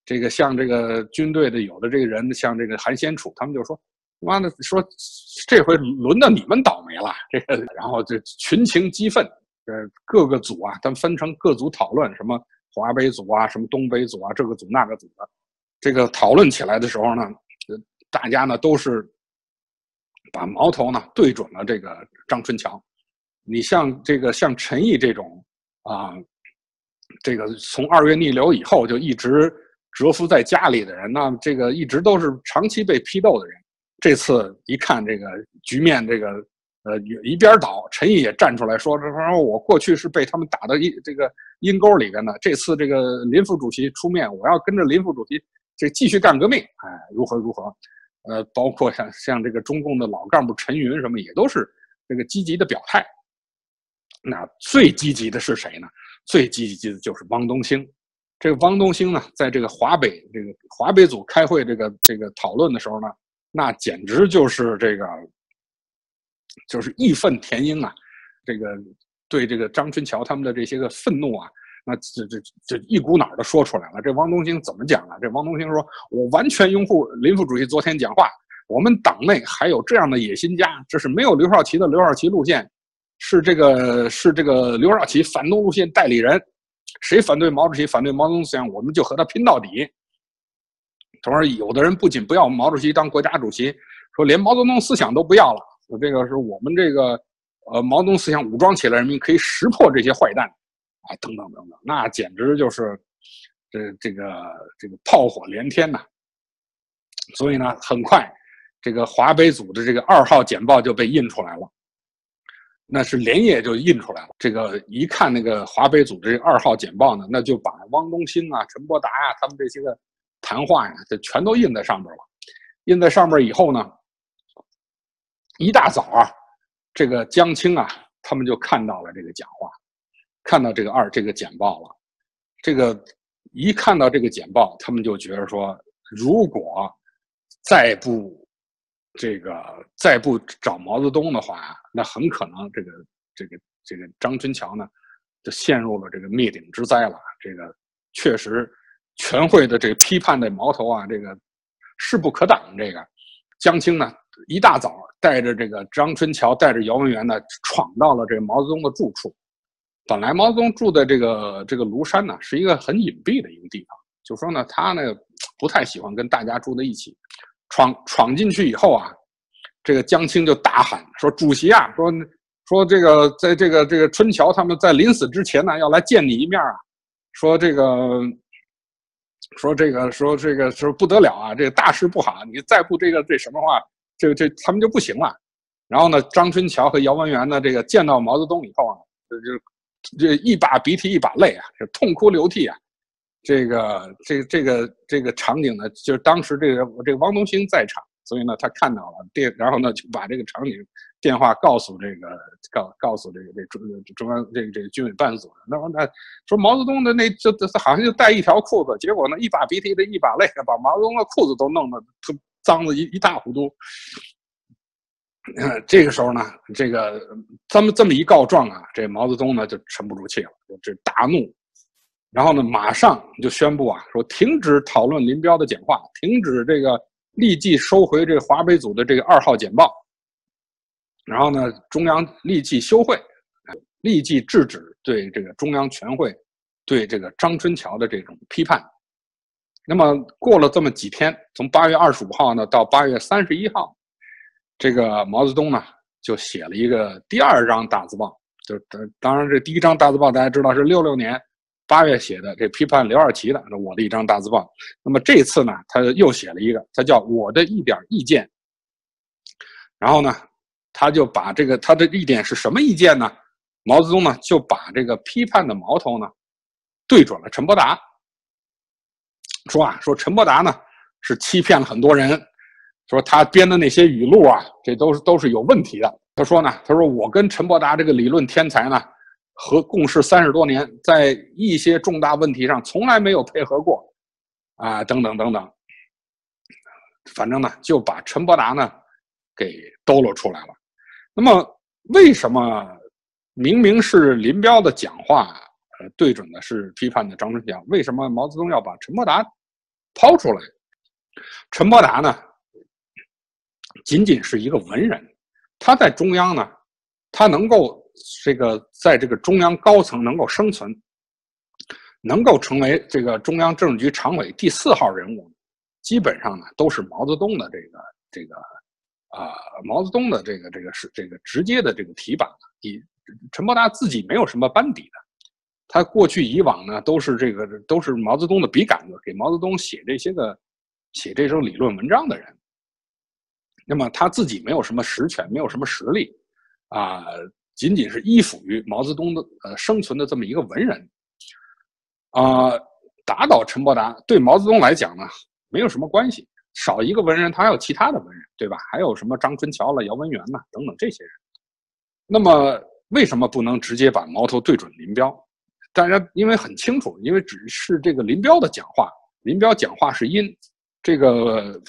这个像这个军队的有的这个人，像这个韩先楚，他们就说：“妈的，说这回轮到你们倒霉了。”这个，然后就群情激愤。呃，各个组啊，他们分成各组讨论，什么华北组啊，什么东北组啊，这个组那个组的，这个讨论起来的时候呢，大家呢都是把矛头呢对准了这个张春桥。你像这个像陈毅这种啊，这个从二月逆流以后就一直蛰伏在家里的人，那这个一直都是长期被批斗的人，这次一看这个局面，这个。呃，一边倒，陈毅也站出来说：“说说我过去是被他们打到一这个阴沟里边的，这次这个林副主席出面，我要跟着林副主席这继续干革命，哎，如何如何？呃，包括像像这个中共的老干部陈云什么，也都是这个积极的表态。那最积极的是谁呢？最积极的就是汪东兴。这个汪东兴呢，在这个华北这个华北组开会这个这个讨论的时候呢，那简直就是这个。”就是义愤填膺啊，这个对这个张春桥他们的这些个愤怒啊，那这这这一股脑的说出来了。这汪东兴怎么讲啊？这汪东兴说：“我完全拥护林副主席昨天讲话。我们党内还有这样的野心家，这是没有刘少奇的刘少奇路线，是这个是这个刘少奇反动路线代理人。谁反对毛主席、反对毛泽东思想，我们就和他拼到底。”他说：“有的人不仅不要毛主席当国家主席，说连毛泽东思想都不要了。”这个是我们这个，呃，毛泽东思想武装起来，人民可以识破这些坏蛋，啊，等等等等，那简直就是，这这个这个炮火连天呐。所以呢，很快，这个华北组的这个二号简报就被印出来了，那是连夜就印出来了。这个一看那个华北组这二号简报呢，那就把汪东兴啊、陈伯达啊他们这些个谈话呀，就全都印在上边了。印在上边以后呢。一大早啊，这个江青啊，他们就看到了这个讲话。看到这个二这个简报了，这个一看到这个简报，他们就觉得说，如果再不这个再不找毛泽东的话，那很可能这个这个这个张春桥呢，就陷入了这个灭顶之灾了。这个确实，全会的这个批判的矛头啊，这个势不可挡。这个江青呢，一大早带着这个张春桥，带着姚文元呢，闯到了这个毛泽东的住处。本来毛泽东住的这个这个庐山呢，是一个很隐蔽的一个地方，就说呢，他呢不太喜欢跟大家住在一起。闯闯进去以后啊，这个江青就大喊说：“主席啊，说说这个，在这个这个春桥他们在临死之前呢，要来见你一面啊。说这个，说这个，说这个，说不得了啊，这个大事不好，你再不这个这什么话，这个这他们就不行了。然后呢，张春桥和姚文元呢，这个见到毛泽东以后啊，就就这一把鼻涕一把泪啊，是痛哭流涕啊。”这个这个这个这个场景呢，就是当时这个这个汪东兴在场，所以呢他看到了电，然后呢就把这个场景电话告诉这个告告诉这个这中中央这个这个军委办所，那么那说毛泽东的那就好像就带一条裤子，结果呢一把鼻涕的一把泪，把毛泽东的裤子都弄得特脏的一一塌糊涂。这个时候呢，这个这么这么一告状啊，这毛泽东呢就沉不住气了，就大怒。然后呢，马上就宣布啊，说停止讨论林彪的讲话，停止这个，立即收回这个华北组的这个二号简报。然后呢，中央立即休会，立即制止对这个中央全会对这个张春桥的这种批判。那么过了这么几天，从八月二十五号呢到八月三十一号，这个毛泽东呢就写了一个第二张大字报，就当当然这第一张大字报大家知道是六六年。八月写的这批判刘二奇的，那我的一张大字报。那么这次呢，他又写了一个，他叫我的一点意见。然后呢，他就把这个他的一点是什么意见呢？毛泽东呢就把这个批判的矛头呢对准了陈伯达，说啊，说陈伯达呢是欺骗了很多人，说他编的那些语录啊，这都是都是有问题的。他说呢，他说我跟陈伯达这个理论天才呢。和共事三十多年，在一些重大问题上从来没有配合过，啊，等等等等，反正呢就把陈伯达呢给兜了出来了。那么，为什么明明是林彪的讲话，呃，对准的是批判的张春桥，为什么毛泽东要把陈伯达抛出来？陈伯达呢，仅仅是一个文人，他在中央呢，他能够。这个在这个中央高层能够生存，能够成为这个中央政治局常委第四号人物，基本上呢都是毛泽东的这个这个啊毛泽东的这个这个是这个直接的这个提拔。以陈伯达自己没有什么班底的，他过去以往呢都是这个都是毛泽东的笔杆子，给毛泽东写这些个写这种理论文章的人。那么他自己没有什么实权，没有什么实力啊。仅仅是依附于毛泽东的呃生存的这么一个文人，啊，打倒陈伯达对毛泽东来讲呢没有什么关系，少一个文人他还有其他的文人对吧？还有什么张春桥了、姚文元呐等等这些人。那么为什么不能直接把矛头对准林彪？大家因为很清楚，因为只是这个林彪的讲话，林彪讲话是因，这个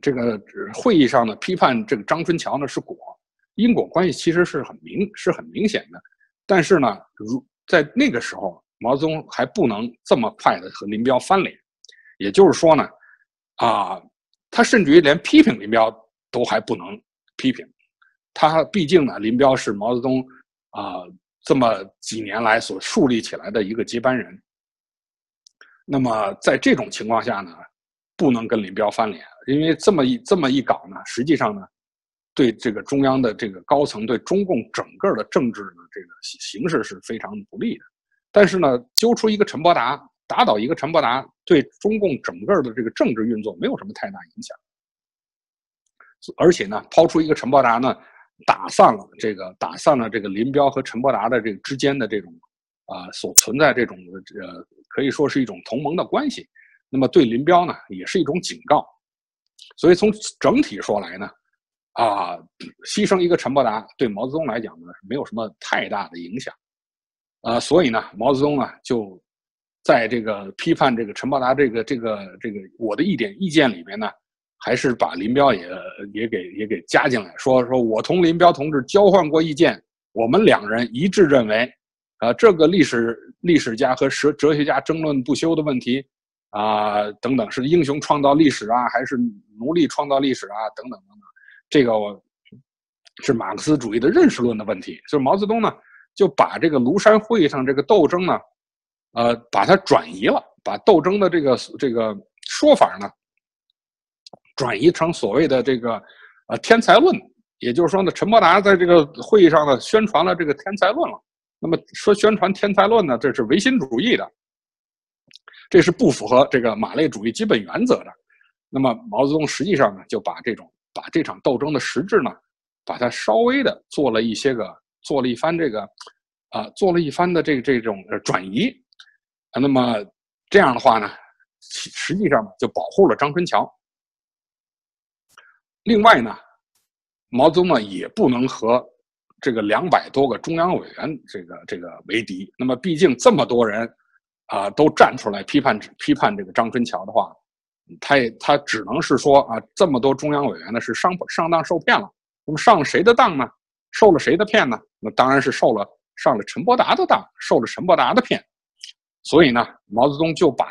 这个会议上呢批判这个张春桥呢是果。因果关系其实是很明是很明显的，但是呢，如在那个时候，毛泽东还不能这么快的和林彪翻脸，也就是说呢，啊，他甚至于连批评林彪都还不能批评，他毕竟呢，林彪是毛泽东啊这么几年来所树立起来的一个接班人，那么在这种情况下呢，不能跟林彪翻脸，因为这么一这么一搞呢，实际上呢。对这个中央的这个高层，对中共整个的政治呢，这个形势是非常不利的。但是呢，揪出一个陈伯达，打倒一个陈伯达，对中共整个的这个政治运作没有什么太大影响。而且呢，抛出一个陈伯达呢，打散了这个打散了这个林彪和陈伯达的这个之间的这种啊所存在这种呃可以说是一种同盟的关系。那么对林彪呢，也是一种警告。所以从整体说来呢。啊，牺牲一个陈伯达对毛泽东来讲呢，是没有什么太大的影响。呃，所以呢，毛泽东啊就在这个批判这个陈伯达这个这个这个我的一点意见里面呢，还是把林彪也也给也给加进来，说说我同林彪同志交换过意见，我们两人一致认为，呃，这个历史历史家和哲哲学家争论不休的问题。啊，等等，是英雄创造历史啊，还是奴隶创造历史啊？等等等等，这个我是马克思主义的认识论的问题。就是毛泽东呢，就把这个庐山会议上这个斗争呢，呃，把它转移了，把斗争的这个这个说法呢，转移成所谓的这个呃天才论。也就是说呢，陈伯达在这个会议上呢，宣传了这个天才论了。那么说宣传天才论呢，这是唯心主义的。这是不符合这个马列主义基本原则的。那么毛泽东实际上呢，就把这种把这场斗争的实质呢，把它稍微的做了一些个，做了一番这个，啊，做了一番的这这种转移。那么这样的话呢，实际上就保护了张春桥。另外呢，毛泽东呢也不能和这个两百多个中央委员这个这个为敌。那么毕竟这么多人。啊，都站出来批判批判这个张春桥的话，他也他只能是说啊，这么多中央委员呢是上上当受骗了。那么上了谁的当呢？受了谁的骗呢？那当然是受了上了陈伯达的当，受了陈伯达的骗。所以呢，毛泽东就把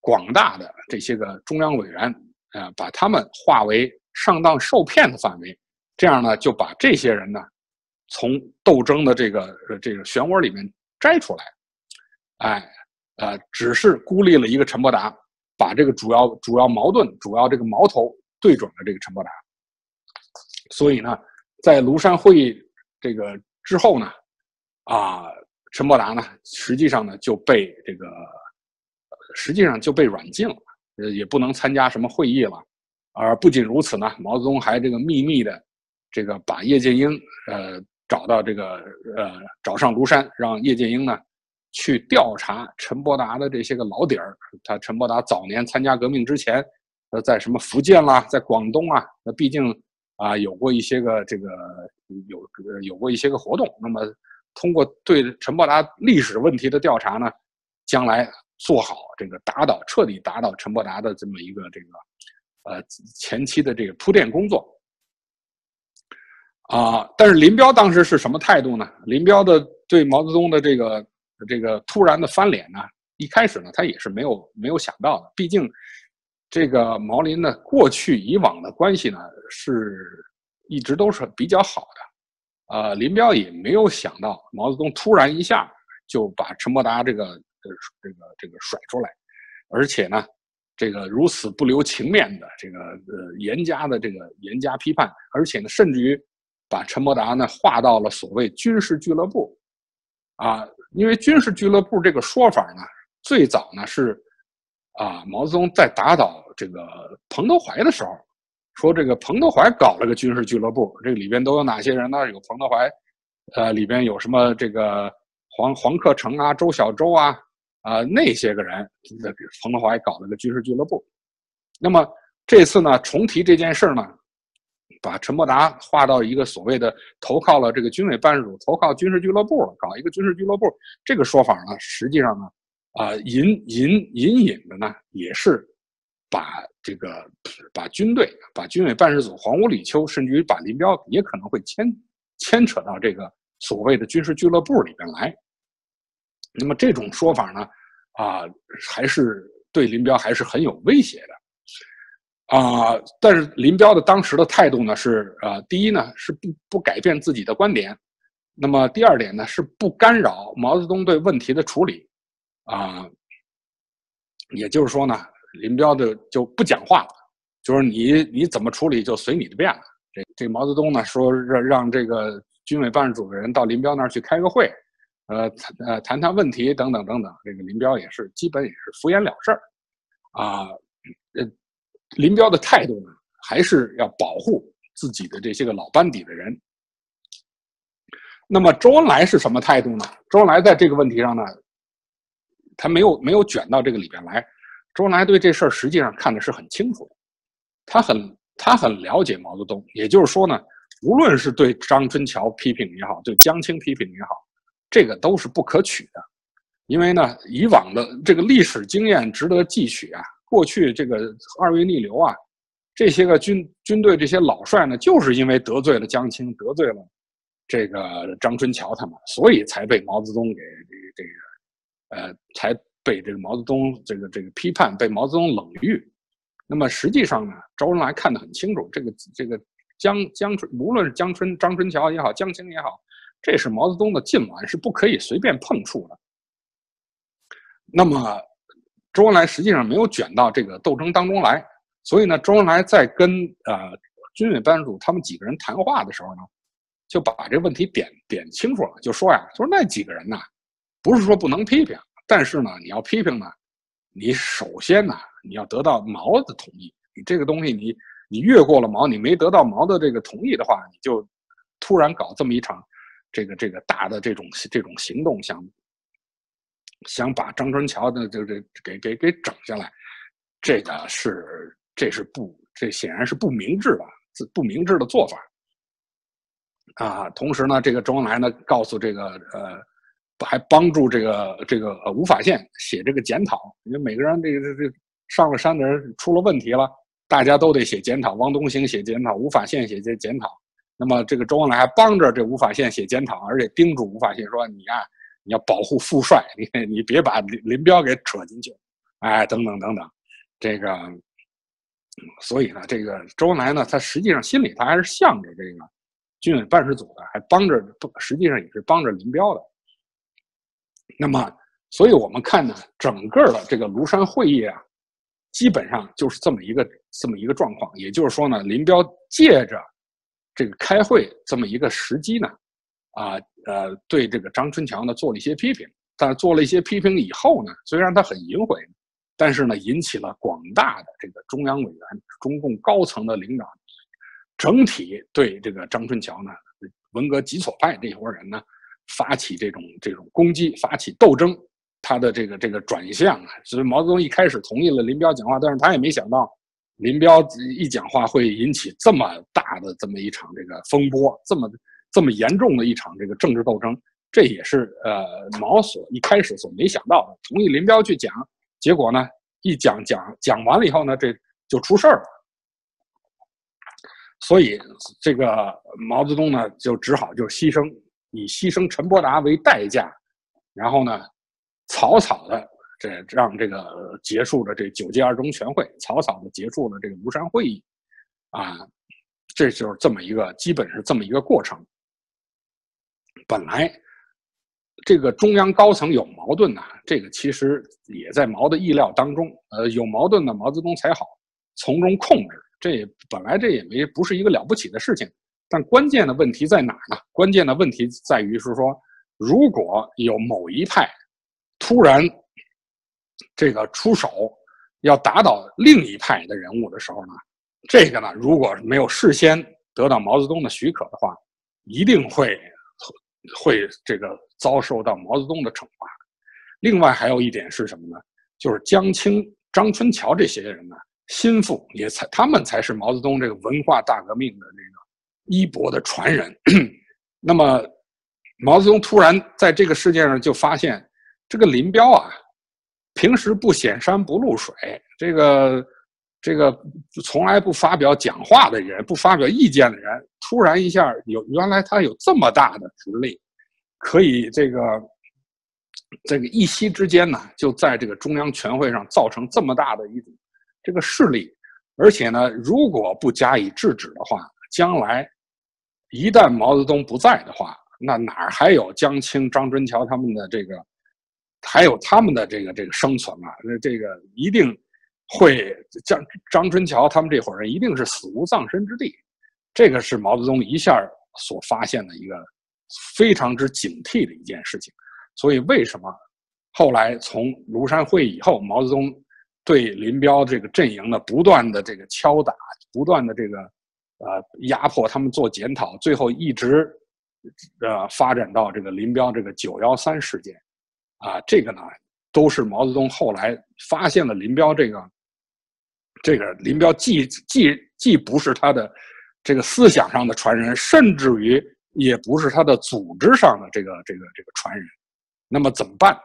广大的这些个中央委员，呃，把他们划为上当受骗的范围。这样呢，就把这些人呢，从斗争的这个这个漩涡里面摘出来，哎。呃，只是孤立了一个陈伯达，把这个主要主要矛盾、主要这个矛头对准了这个陈伯达。所以呢，在庐山会议这个之后呢，啊，陈伯达呢，实际上呢就被这个，实际上就被软禁了，也不能参加什么会议了。而不仅如此呢，毛泽东还这个秘密的，这个把叶剑英呃找到这个呃找上庐山，让叶剑英呢。去调查陈伯达的这些个老底儿。他陈伯达早年参加革命之前，呃，在什么福建啦，在广东啊，那毕竟啊有过一些个这个有有过一些个活动。那么通过对陈伯达历史问题的调查呢，将来做好这个打倒彻底打倒陈伯达的这么一个这个呃前期的这个铺垫工作。啊，但是林彪当时是什么态度呢？林彪的对毛泽东的这个。这个突然的翻脸呢，一开始呢，他也是没有没有想到的。毕竟，这个毛林呢，过去以往的关系呢，是一直都是比较好的。呃，林彪也没有想到毛泽东突然一下就把陈伯达这个这个这个甩出来，而且呢，这个如此不留情面的这个呃严加的这个严加批判，而且呢，甚至于把陈伯达呢划到了所谓军事俱乐部，啊。因为军事俱乐部这个说法呢，最早呢是啊，毛泽东在打倒这个彭德怀的时候，说这个彭德怀搞了个军事俱乐部，这里边都有哪些人呢？有彭德怀，呃，里边有什么这个黄黄克诚啊、周小舟啊啊那些个人，彭德怀搞了个军事俱乐部。那么这次呢，重提这件事呢。把陈伯达划到一个所谓的投靠了这个军委办事处，投靠军事俱乐部，搞一个军事俱乐部，这个说法呢，实际上呢，啊，隐隐隐隐的呢，也是把这个把军队、把军委办事组、黄屋李秋，甚至于把林彪也可能会牵牵扯到这个所谓的军事俱乐部里边来。那么这种说法呢，啊，还是对林彪还是很有威胁的。啊，但是林彪的当时的态度呢是，呃，第一呢是不不改变自己的观点，那么第二点呢是不干扰毛泽东对问题的处理，啊，也就是说呢，林彪的就不讲话了，就是你你怎么处理就随你的便了。这这毛泽东呢说让让这个军委办事组的人到林彪那儿去开个会，呃呃谈谈问题等等等等，这个林彪也是基本也是敷衍了事儿，啊，呃。林彪的态度呢，还是要保护自己的这些个老班底的人。那么周恩来是什么态度呢？周恩来在这个问题上呢，他没有没有卷到这个里边来。周恩来对这事儿实际上看的是很清楚的，他很他很了解毛泽东。也就是说呢，无论是对张春桥批评也好，对江青批评也好，这个都是不可取的，因为呢，以往的这个历史经验值得汲取啊。过去这个二月逆流啊，这些个军军队这些老帅呢，就是因为得罪了江青，得罪了这个张春桥他们，所以才被毛泽东给这个这个呃，才被这个毛泽东这个这个批判，被毛泽东冷遇。那么实际上呢，周恩来看得很清楚，这个这个江江春，无论是江春张春桥也好，江青也好，这是毛泽东的近晚，是不可以随便碰触的。那么。周恩来实际上没有卷到这个斗争当中来，所以呢，周恩来在跟呃军委办事组他们几个人谈话的时候呢，就把这问题点点清楚了，就说呀，说那几个人呢，不是说不能批评，但是呢，你要批评呢，你首先呢，你要得到毛的同意，你这个东西你你越过了毛，你没得到毛的这个同意的话，你就突然搞这么一场这个这个大的这种这种行动，想。想把张春桥的这这给给给整下来，这个是这是不这显然是不明智的，不明智的做法啊。同时呢，这个周恩来呢告诉这个呃，还帮助这个这个呃吴法宪写这个检讨，因为每个人这个这这上了山的人出了问题了，大家都得写检讨。汪东兴写检讨，吴法宪写这检讨。那么这个周恩来还帮着这吴法宪写检讨，而且叮嘱吴法宪说：“你啊。”你要保护副帅，你你别把林林彪给扯进去，哎，等等等等，这个，所以呢，这个周恩来呢，他实际上心里他还是向着这个军委办事组的，还帮着，实际上也是帮着林彪的。那么，所以我们看呢，整个的这个庐山会议啊，基本上就是这么一个这么一个状况。也就是说呢，林彪借着这个开会这么一个时机呢。啊，呃，对这个张春桥呢做了一些批评，但做了一些批评以后呢，虽然他很隐晦，但是呢，引起了广大的这个中央委员、中共高层的领导，整体对这个张春桥呢，文革极左派这一伙人呢，发起这种这种攻击，发起斗争。他的这个这个转向啊，所以毛泽东一开始同意了林彪讲话，但是他也没想到，林彪一讲话会引起这么大的这么一场这个风波，这么。这么严重的一场这个政治斗争，这也是呃毛所一开始所没想到的。同意林彪去讲，结果呢一讲讲讲完了以后呢，这就出事儿了。所以这个毛泽东呢就只好就牺牲，以牺牲陈伯达为代价，然后呢草草的这让这个结束了这九届二中全会，草草的结束了这个庐山会议，啊，这就是这么一个基本是这么一个过程。本来，这个中央高层有矛盾呐，这个其实也在毛的意料当中。呃，有矛盾呢，毛泽东才好从中控制。这本来这也没不是一个了不起的事情。但关键的问题在哪呢？关键的问题在于是说，如果有某一派突然这个出手要打倒另一派的人物的时候呢，这个呢，如果没有事先得到毛泽东的许可的话，一定会。会这个遭受到毛泽东的惩罚。另外还有一点是什么呢？就是江青、张春桥这些人呢，心腹也才他们才是毛泽东这个文化大革命的这个衣钵的传人。那么毛泽东突然在这个世界上就发现，这个林彪啊，平时不显山不露水，这个这个从来不发表讲话的人，不发表意见的人。突然一下有原来他有这么大的实力，可以这个这个一夕之间呢，就在这个中央全会上造成这么大的一种这个势力，而且呢，如果不加以制止的话，将来一旦毛泽东不在的话，那哪儿还有江青、张春桥他们的这个，还有他们的这个这个生存啊？那这个一定会张张春桥他们这伙人一定是死无葬身之地。这个是毛泽东一下所发现的一个非常之警惕的一件事情，所以为什么后来从庐山会议以后，毛泽东对林彪这个阵营的不断的这个敲打，不断的这个呃压迫他们做检讨，最后一直呃发展到这个林彪这个九幺三事件啊，这个呢都是毛泽东后来发现了林彪这个这个林彪既既既不是他的。这个思想上的传人，甚至于也不是他的组织上的这个这个这个传人。那么怎么办？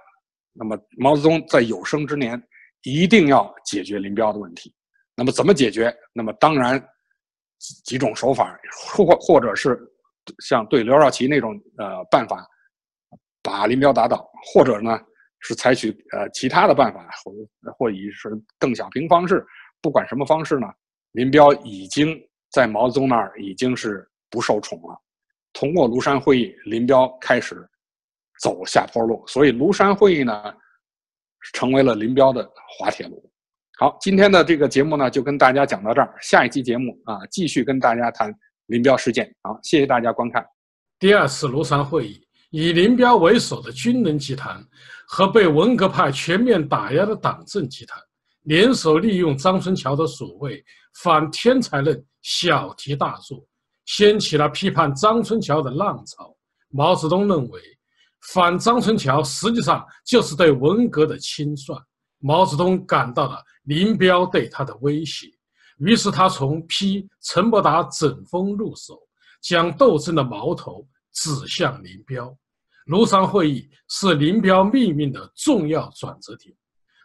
那么毛泽东在有生之年一定要解决林彪的问题。那么怎么解决？那么当然几种手法，或或者是像对刘少奇那种呃办法，把林彪打倒，或者呢是采取呃其他的办法，或或以是邓小平方式，不管什么方式呢，林彪已经在毛泽东那儿已经是不受宠了。通过庐山会议，林彪开始走下坡路，所以庐山会议呢成为了林彪的滑铁卢。好，今天的这个节目呢，就跟大家讲到这儿。下一期节目啊，继续跟大家谈林彪事件。好，谢谢大家观看。第二次庐山会议，以林彪为首的军人集团和被文革派全面打压的党政集团联手，利用张春桥的所谓反天才论小题大做，掀起了批判张春桥的浪潮。毛泽东认为，反张春桥实际上就是对文革的清算。毛泽东感到了林彪对他的威胁，于是他从批陈伯达整风入手，将斗争的矛头指向林彪。庐山会议是林彪命运的重要转折点，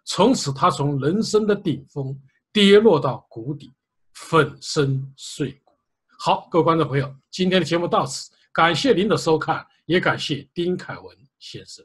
从此他从人生的顶峰跌落到谷底，粉身碎骨。好，各位观众朋友，今天的节目到此，感谢您的收看，也感谢丁凯文先生。